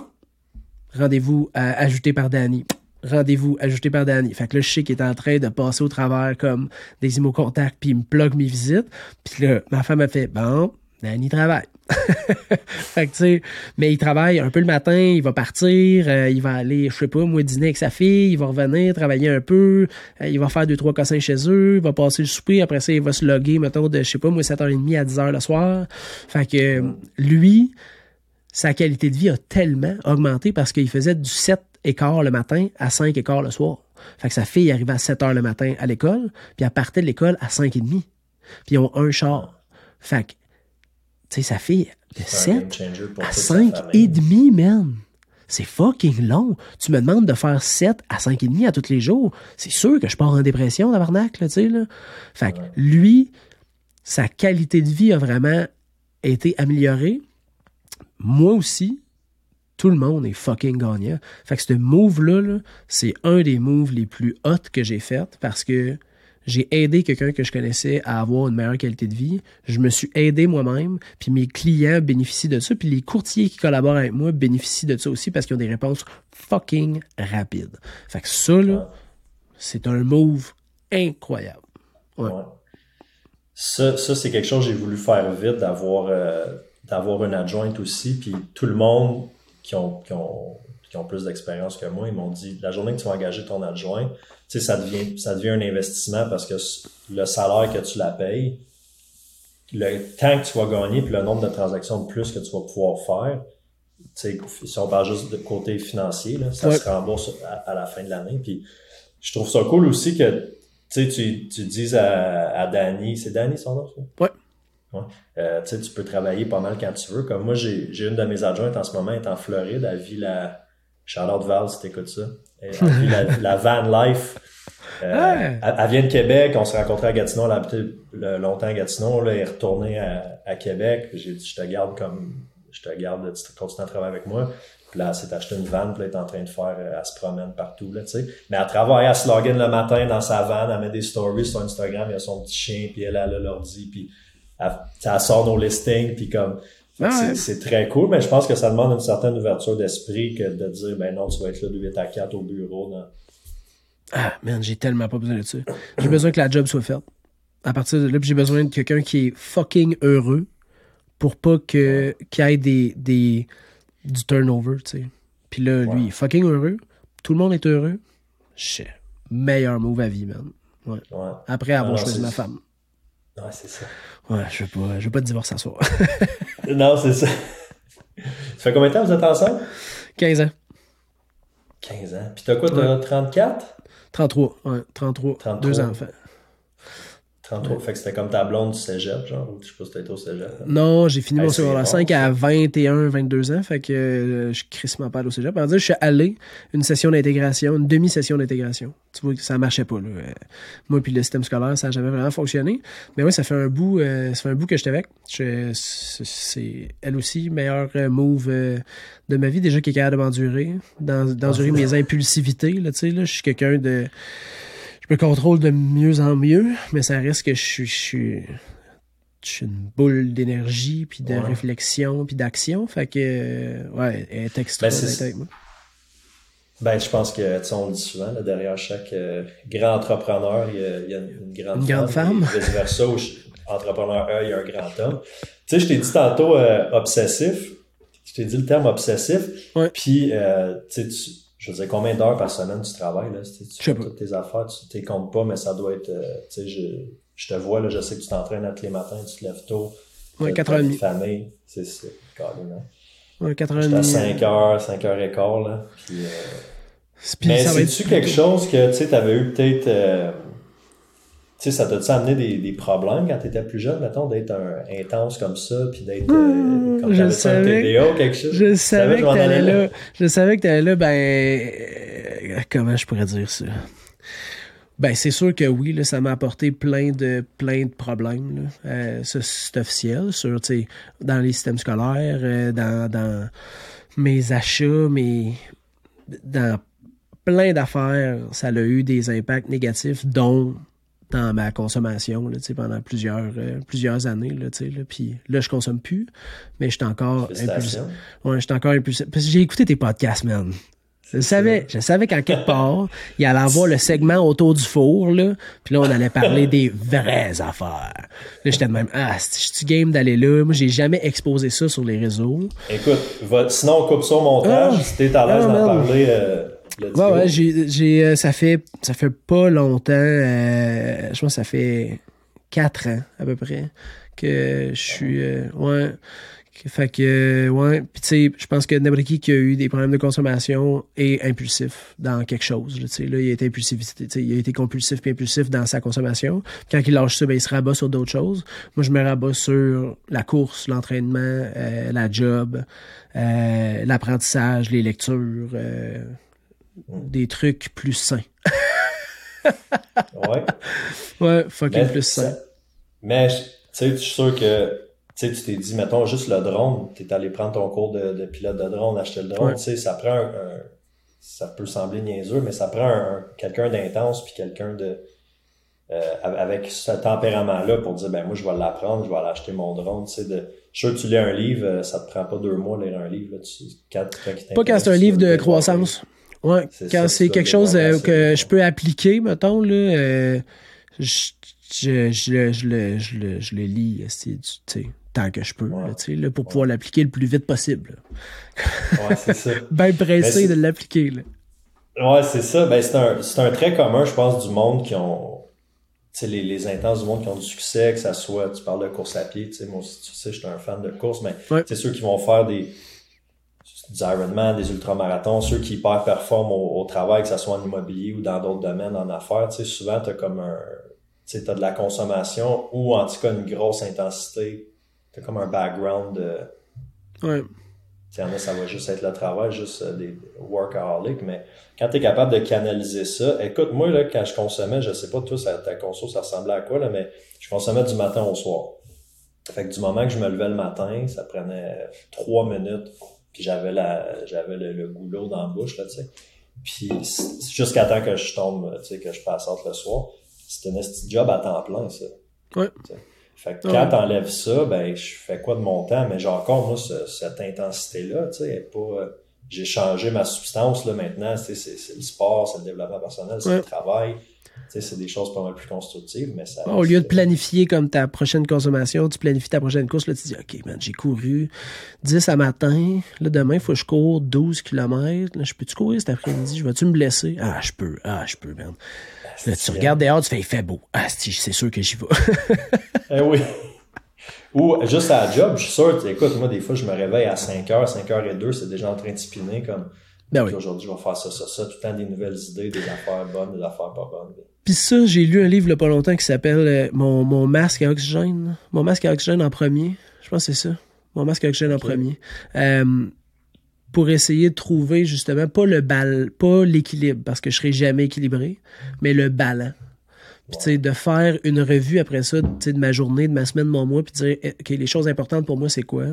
Rendez-vous ajouté par Danny. Rendez-vous ajouté par Danny. Fait que là, je sais qu'il est en train de passer au travers comme des immo contacts puis il me plug mes visites. Puis là, ma femme a fait, bon, Danny travaille. fait que, tu sais, mais il travaille un peu le matin, il va partir, euh, il va aller, je sais pas, moi, dîner avec sa fille, il va revenir, travailler un peu, euh, il va faire deux, trois cossins chez eux, il va passer le souper, après ça, il va se loguer, mettons, de, je sais pas, moi, 7h30 à 10h le soir. Fait que, lui, sa qualité de vie a tellement augmenté parce qu'il faisait du 7 écart le matin à 5 écarts le soir. Fait que sa fille arrivait à 7 h le matin à l'école, puis elle partait de l'école à 5 et demi. Puis ils ont un char. Fait que tu sais, sa fille, de 7 à 5 et demi, man. C'est fucking long. Tu me demandes de faire 7 à 5 et demi à tous les jours. C'est sûr que je pars en dépression, tabarnak, là, tu sais, là. Fait que lui, sa qualité de vie a vraiment été améliorée. Moi aussi, tout le monde est fucking gagnant. Fait que ce move-là, -là, c'est un des moves les plus hot que j'ai fait parce que j'ai aidé quelqu'un que je connaissais à avoir une meilleure qualité de vie. Je me suis aidé moi-même, puis mes clients bénéficient de ça, puis les courtiers qui collaborent avec moi bénéficient de ça aussi parce qu'ils ont des réponses fucking rapides. Fait que ça, là, c'est un move incroyable. Ouais. Ça, ça c'est quelque chose que j'ai voulu faire vite, d'avoir euh, d'avoir une adjointe aussi, puis tout le monde qui ont, qui ont, qui ont plus d'expérience que moi, ils m'ont dit, la journée que tu vas engager ton adjoint, ça devient, ça devient un investissement parce que le salaire que tu la payes, le temps que tu vas gagner, puis le nombre de transactions de plus que tu vas pouvoir faire, si on parle juste de côté financier, là, ça se rembourse à, la fin de l'année. Puis je trouve ça cool aussi que tu, tu dises à, à Danny, c'est Danny son nom? Ouais. ouais. Euh, tu peux travailler pas mal quand tu veux. Comme moi, j'ai une de mes adjointes en ce moment, est en Floride, elle vit la Charlotte Val, si t'écoutes ça. Elle vit la, la van life euh, elle, vient de Québec, on s'est rencontrés à Gatineau, elle a habité longtemps à Gatineau, là, elle est retournée à, Québec. J'ai dit, je te garde comme, je te garde, tu continues à travailler avec moi. Puis là, elle s'est acheté une van, puis elle est en train de faire, euh, elle se promène partout, là, tu sais. Mais elle travaille, elle se login le matin dans sa van, elle met des stories sur Instagram, il y a son petit chien, puis elle a l'ordi, puis elle, sort nos listings, puis comme, ah c'est très cool, mais je pense que ça demande une certaine ouverture d'esprit que de dire, ben non, tu vas être là de 8 à 4 au bureau, dans, ah, man, j'ai tellement pas besoin de ça. J'ai besoin que la job soit faite. À partir de là, j'ai besoin de quelqu'un qui est fucking heureux pour pas que qu'il y ait des, des, du turnover, tu sais. Puis là, lui, il est fucking heureux. Tout le monde est heureux. Shit. Meilleur move à vie, man. Ouais. Après avoir choisi ma femme. Ouais, c'est ça. Ouais, je veux pas, je veux pas de divorce à soi. non, c'est ça. Ça fait combien de temps vous êtes ensemble? 15 ans. 15 ans. Puis t'as quoi, t'as 34? 33, ouais, 33. 33. Deux enfants. 33. Fait que c'était comme ta blonde du cégep, genre, ou je sais pas si t'étais au cégep. Non, j'ai fini mon secondaire 5 à 21, 22 ans, fait que euh, je crisse ma palle au cégep. En dire, je suis allé une session d'intégration, une demi-session d'intégration. Tu vois que ça marchait pas, là. Euh, moi puis le système scolaire, ça n'a jamais vraiment fonctionné. Mais oui, ça fait un bout, euh, ça fait un bout que j'étais avec. C'est elle aussi, meilleur move de ma vie, déjà qui est capable de m'endurer, d'endurer mes impulsivités, là, tu sais, là. Je suis quelqu'un de je me contrôle de mieux en mieux, mais ça reste que je suis, je suis, je suis une boule d'énergie, puis de réflexion, puis d'action. Fait que, ouais, elle est extra ben, avec moi. Ben, je pense que, tu sais, on le dit souvent, là, derrière chaque euh, grand entrepreneur, il y, a, il y a une, grande une grande femme. Vice versa, entrepreneur A, il y a un grand homme. Tu sais, je t'ai dit tantôt euh, obsessif. Je t'ai dit le terme obsessif. Ouais. Puis, euh, tu sais, je veux dire, combien d'heures par semaine tu travailles, là? Tu, fais toutes tes affaires, tu ne comptes pas, mais ça doit être, euh, tu sais, je, je te vois, là, je sais que tu t'entraînes tous les matins, tu te lèves tôt, Ouais, 4 h famille, c'est ça. Carrément. Ouais, 4 h à 5 h 5 h 15 là. Puis, euh... Puis mais c'est-tu quelque chose que tu avais eu peut-être. Euh... Tu sais, ça t'a-tu amené des, des, problèmes quand tu étais plus jeune, mettons, d'être un, intense comme ça, puis d'être euh, mmh, comme je savais, un TDA ou quelque chose? Je savais que t'allais là? Je savais que t'allais là, ben. Euh, comment je pourrais dire ça? Ben, c'est sûr que oui, là, ça m'a apporté plein de, plein de problèmes. Là. Euh, ça, c'est officiel. Sur, dans les systèmes scolaires, euh, dans, dans mes achats, mes, dans plein d'affaires, ça a eu des impacts négatifs, dont dans ma consommation là, pendant plusieurs, euh, plusieurs années. Là, là, puis là, je consomme plus, mais je suis encore impulsif. Ouais, je suis encore impulsif. Parce que j'ai écouté tes podcasts, man. Je savais, je savais qu'en quelque part, il allait avoir le segment autour du four, là. Puis là, on allait parler des vraies affaires. Là, j'étais de même, ah, je suis game d'aller là? Moi, j'ai jamais exposé ça sur les réseaux. Écoute, sinon, on coupe ça au montage. Ah, si t'es à l'aise d'en parler, euh, Ouais, ouais, j'ai, j'ai, euh, ça fait, ça fait pas longtemps, euh, je pense que ça fait quatre ans, à peu près, que je suis, ouais, fait que, ouais. Puis, tu sais, je pense que n'importe qui qui a eu des problèmes de consommation est impulsif dans quelque chose. Tu sais, là, il a été impulsif, il a été compulsif puis impulsif dans sa consommation. Quand il lâche ça, ben, il se rabat sur d'autres choses. Moi, je me rabats sur la course, l'entraînement, euh, la job, euh, l'apprentissage, les lectures, euh, des trucs plus sains. ouais. Ouais, fucking plus sains. Mais, tu sais, je suis sûr que tu sais, tu t'es dit, mettons, juste le drone, tu es allé prendre ton cours de, pilote de drone, acheter le drone, tu sais, ça prend un, ça peut sembler niaiseux, mais ça prend un, quelqu'un d'intense puis quelqu'un de euh, avec ce tempérament-là pour dire ben moi je vais l'apprendre, je vais aller acheter mon drone, tu sais, de je suis sûr que tu lis un livre, euh, ça te prend pas deux mois de lire un livre, là, tu, quand, Pas quand c'est un livre de croissance. Ouais, quand c'est quelque chose euh, que je peux appliquer, mettons, là, je, je, je, je, le, je, le, je le lis, tu sais tant que je peux, là, pour pouvoir l'appliquer le plus vite possible. ouais, c'est ça. Bien pressé de l'appliquer. Ouais, c'est ça. Ben, c'est un, un trait commun, je pense, du monde qui ont. Les, les intenses du monde qui ont du succès, que ça soit, tu parles de course à pied, moi aussi, tu sais, je suis un fan de course, mais c'est ceux qui vont faire des, des Ironman, des ultramarathons, ceux qui hyper performent au, travail, que ce soit en immobilier ou dans d'autres domaines, en affaires, tu sais, souvent, tu as comme un, tu as de la consommation ou en tout cas une grosse intensité t'as comme un background de. Ouais. Il y en a, ça va juste être le travail, juste euh, des workaholics, mais quand tu es capable de canaliser ça, écoute, moi, là, quand je consommais, je sais pas, toi, ça, ta conso, ça ressemblait à quoi, là, mais je consommais du matin au soir. Fait que du moment que je me levais le matin, ça prenait trois minutes, puis j'avais la j'avais le, goulot dans la bouche, là, tu sais. Puis jusqu'à temps que je tombe, tu sais, que je passe entre le soir, c'était un petit job à temps plein, ça. Ouais. Fait que quand t'enlèves ça, ben je fais quoi de mon temps? Mais j'ai encore, moi, cette intensité-là, tu sais, pas. Euh, j'ai changé ma substance là maintenant, c'est, c'est le sport, c'est le développement personnel, c'est le travail. C'est des choses pas mal plus constructives, mais ça. au lieu de planifier comme ta prochaine consommation, tu planifies ta prochaine course, là, tu dis, OK, man, j'ai couru 10 à matin, là, demain, il faut que je cours 12 km. Là, je peux-tu courir cet après-midi? Je vais-tu me blesser? Ah, je peux. Ah, je peux, man. Là, tu regardes dehors, tu fais, il fait beau. Ah, c'est sûr que j'y vais. eh oui. Ou juste à la job, je suis sûr, écoute, moi, des fois, je me réveille à 5h, 5h02, c'est déjà en train de spinner comme. Ben oui. Aujourd'hui, je vais faire ça, ça, ça, tout le temps des nouvelles idées, des affaires bonnes, des affaires pas bonnes. Puis ça, j'ai lu un livre il n'y a pas longtemps qui s'appelle euh, mon, mon masque à oxygène. Mon masque à oxygène en premier. Je pense que c'est ça. Mon masque à oxygène en premier. Euh, pour essayer de trouver justement pas le bal, pas l'équilibre, parce que je serai jamais équilibré, mais le ballon. Puis tu sais, de faire une revue après ça, tu sais, de ma journée, de ma semaine, de mon mois, puis dire, eh, OK, les choses importantes pour moi, c'est quoi?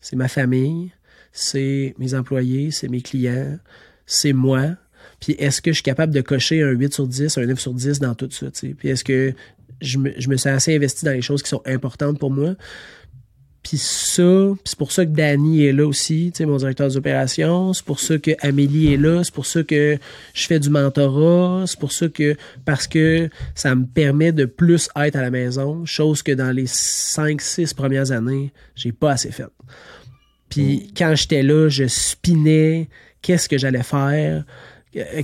C'est ma famille, c'est mes employés, c'est mes clients, c'est moi. Puis est-ce que je suis capable de cocher un 8 sur 10, un 9 sur 10 dans tout ça? Puis est-ce que je me, je me suis assez investi dans les choses qui sont importantes pour moi? Puis ça, c'est pour ça que Danny est là aussi, mon directeur des opérations. C'est pour ça que Amélie est là. C'est pour ça que je fais du mentorat. C'est pour ça que, parce que ça me permet de plus être à la maison, chose que dans les cinq, six premières années, j'ai pas assez fait. Puis mm. quand j'étais là, je spinais qu'est-ce que j'allais faire,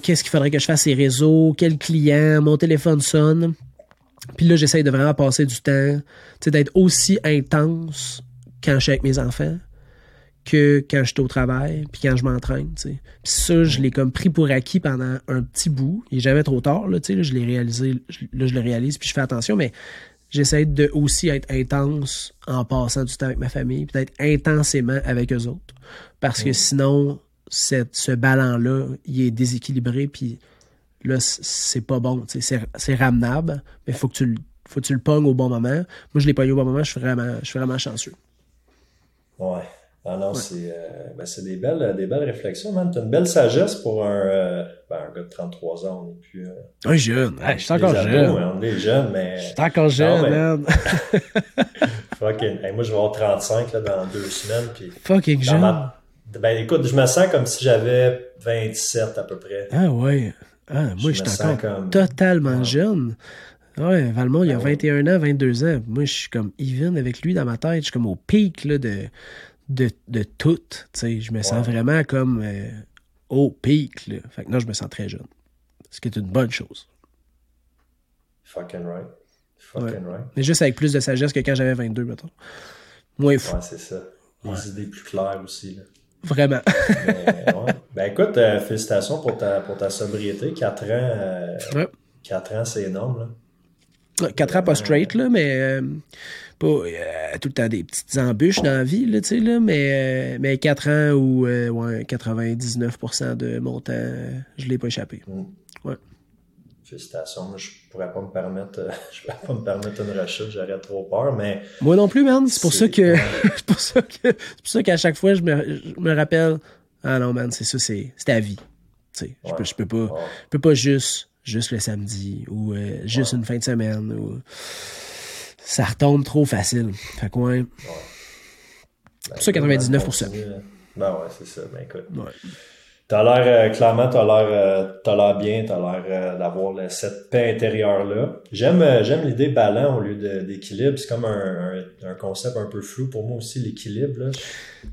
qu'est-ce qu'il faudrait que je fasse ces réseaux, quel client, mon téléphone sonne. Puis là, j'essaye de vraiment passer du temps, d'être aussi intense quand je suis avec mes enfants que quand je suis au travail, puis quand je m'entraîne. Puis ça, je l'ai comme pris pour acquis pendant un petit bout. Il est jamais trop tard, là, tu sais, je l'ai réalisé, je- là, je le réalise, puis je fais attention, mais j'essaie de aussi être intense en passant du temps avec ma famille, puis d'être intensément avec eux autres. Parce que sinon, cette, ce ballon-là, il est déséquilibré, puis là, c'est pas bon. c'est ramenable, mais faut que tu le faut que tu le pognes au bon moment. Moi, je l'ai pogné au bon moment, je suis vraiment, je suis vraiment chanceux. Ouais. Ah non, c'est euh, ben, c'est des belles, des belles réflexions, man. T'as une belle sagesse pour un, euh, ben, un gars de 33 ans. On est plus. euh, jeune, je suis encore ados, jeune. hein, On est jeunes, mais. Je suis encore jeune, mais- man. Fucking. Hey, moi, je vais avoir 35 là, dans deux semaines. Puis Fucking jeune. ma- Ben écoute, je me sens comme si j'avais 27 à peu près. Ah ouais. Ah, moi, Je suis encore comme- totalement jeune. Ouais, Valmont, il a Ah ouais. 21 ans, 22 ans. Moi, je suis comme even avec lui dans ma tête. Je suis comme au pic là, de, de, de tout. Tu sais, je me sens Ouais. vraiment comme euh, au pic. Là. Fait que là, je me sens très jeune. Ce qui est une bonne chose. Fucking right. Fucking right. Mais juste avec plus de sagesse que quand j'avais 22, mettons. Moins fou. Ouais, c'est ça. Les idées plus claires aussi. Là. Vraiment. Mais, ouais. Ben écoute, euh, félicitations pour ta, pour ta sobriété. 4 ans, euh, Ouais. 4 ans, c'est énorme. Là. 4 ans pas straight, là, mais euh, pas euh, tout le temps des petites embûches dans la vie, là, tu sais, là, mais, euh, mais 4 ans où euh, ouais, 99% de mon temps, je l'ai pas échappé. Ouais. Félicitations. Moi, je pourrais pas me permettre, je pourrais pas me permettre une rechute, j'aurais trop peur, mais Moi non plus, man. C'est pour ça que c'est pour ça que c'est pour ça qu'à chaque fois je me, je me rappelle Ah non, man, c'est ça, c'est c'est ta vie. Tu sais, je, peux, je peux pas. Ouais. Je peux pas juste juste le samedi ou juste une fin de semaine ou ça retombe trop facile. Fait que ouais. ben, ça, 99%. continue, là. Ben ouais, c'est ça. Ben écoute. ouais. T'as l'air, euh, clairement, t'as l'air, euh, t'as l'air bien, t'as l'air euh, d'avoir cette paix intérieure-là. J'aime, j'aime l'idée ballon au lieu de- d'équilibre. C'est comme un, un, un concept un peu flou pour moi aussi, l'équilibre. Là.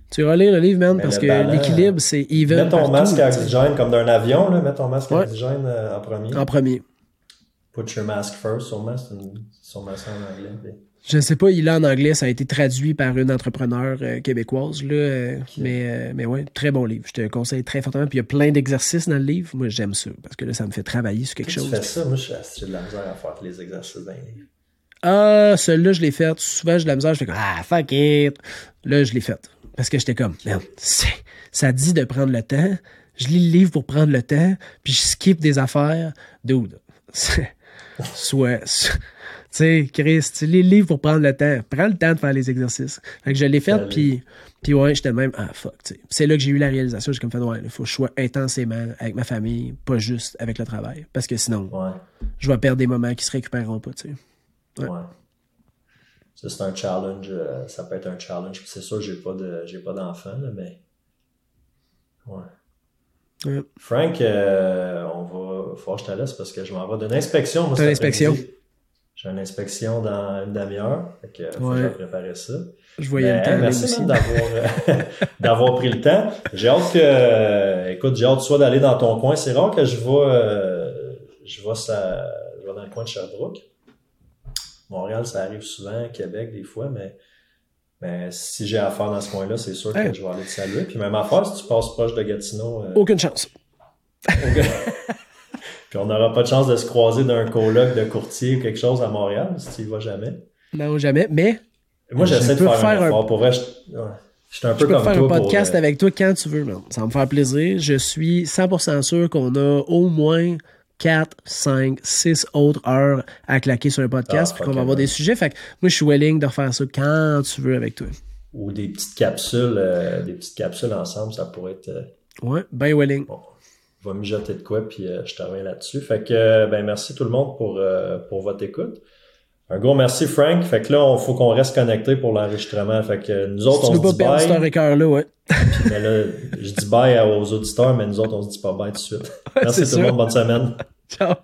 Tu vas lire le livre, man, Mais parce que l'équilibre, c'est even. Mets ton partout, masque à oxygène comme d'un avion, là. Mets ton masque Ouais. à oxygène en premier. En premier. Put your mask first, sûrement. C'est une, en anglais. mais- Je ne sais pas, il est en anglais, ça a été traduit par une entrepreneur euh, québécoise, là, euh, mais, euh, mais ouais, très bon livre. Je te conseille très fortement. Puis il y a plein d'exercices dans le livre. Moi, j'aime ça, parce que là, ça me fait travailler sur quelque Tu chose. fais ça, moi, j'ai de la misère à faire les exercices d'un livre. Ah, celui-là, je l'ai fait. Souvent, j'ai de la misère, je fais comme, ah, fuck it. Là, je l'ai fait. Parce que j'étais comme, merde, c'est- ça dit de prendre le temps. Je lis le livre pour prendre le temps, puis je skip des affaires. Dude, soit, tu sais, Chris, tu lis le livre pour prendre le temps. Prends le temps de faire les exercices. Fait que je l'ai fait, puis, puis ouais, j'étais même, ah, fuck, tu sais. C'est là que j'ai eu la réalisation. J'ai comme fait, ouais, il faut que je sois intensément avec ma famille, pas juste avec le travail. Parce que sinon, Ouais. je vais perdre des moments qui se récupéreront pas, tu sais. Ouais. Ouais. Ça, c'est un challenge. euh, ça peut être un challenge. C'est sûr, j'ai pas de, j'ai pas d'enfant, mais. Ouais. Ouais. Frank, euh, on va. Faut que je te laisse parce que je m'en vais d'une inspection. moi, l'inspection? après-midi. J'ai une inspection dans une demi-heure. Fait que, faut que je préparer ça. Je voyais le temps aller merci d'avoir, euh, d'avoir pris le temps. J'ai hâte que, euh, écoute, j'ai hâte soit d'aller dans ton coin. C'est rare que je vais, euh, je vais, ça, je vais dans le coin de Sherbrooke. Montréal, ça arrive souvent, Québec des fois, mais, mais si j'ai affaire dans ce coin-là, c'est sûr que Hey. je vais aller te saluer. Puis même affaire, si tu passes proche de Gatineau, euh, Aucune chance. puis on n'aura pas de chance de se croiser d'un colloque de courtier ou quelque chose à Montréal, si tu y vas jamais. Non, jamais. Mais Moi, Je j'essaie de peux faire, faire un un- effort. Pour vrai, je, ouais. je suis un je peu peux comme faire toi un podcast euh, avec toi quand tu veux, man. Ça va me faire plaisir. Je suis 100% sûr qu'on a au moins 4, 5, 6 autres heures à claquer sur un podcast Ah, puis qu'on va avoir des sujets. Fait que moi, je suis willing de refaire ça quand tu veux avec toi. ou des petites capsules, euh, des petites capsules ensemble, ça pourrait être. euh, Ouais, ben willing. bon, je vais mijoter de quoi, puis euh, je te reviens là-dessus. Fait que, euh, ben, merci tout le monde pour, pour votre écoute. Un gros merci, Frank. Fait que là, il faut qu'on reste connecté pour l'enregistrement. Fait que nous autres, Si on se pas dit bye. record là ouais. Mais là, je dis bye aux auditeurs, mais nous autres, on se dit pas bye tout de suite. Merci tout le monde. Bonne semaine. Ciao.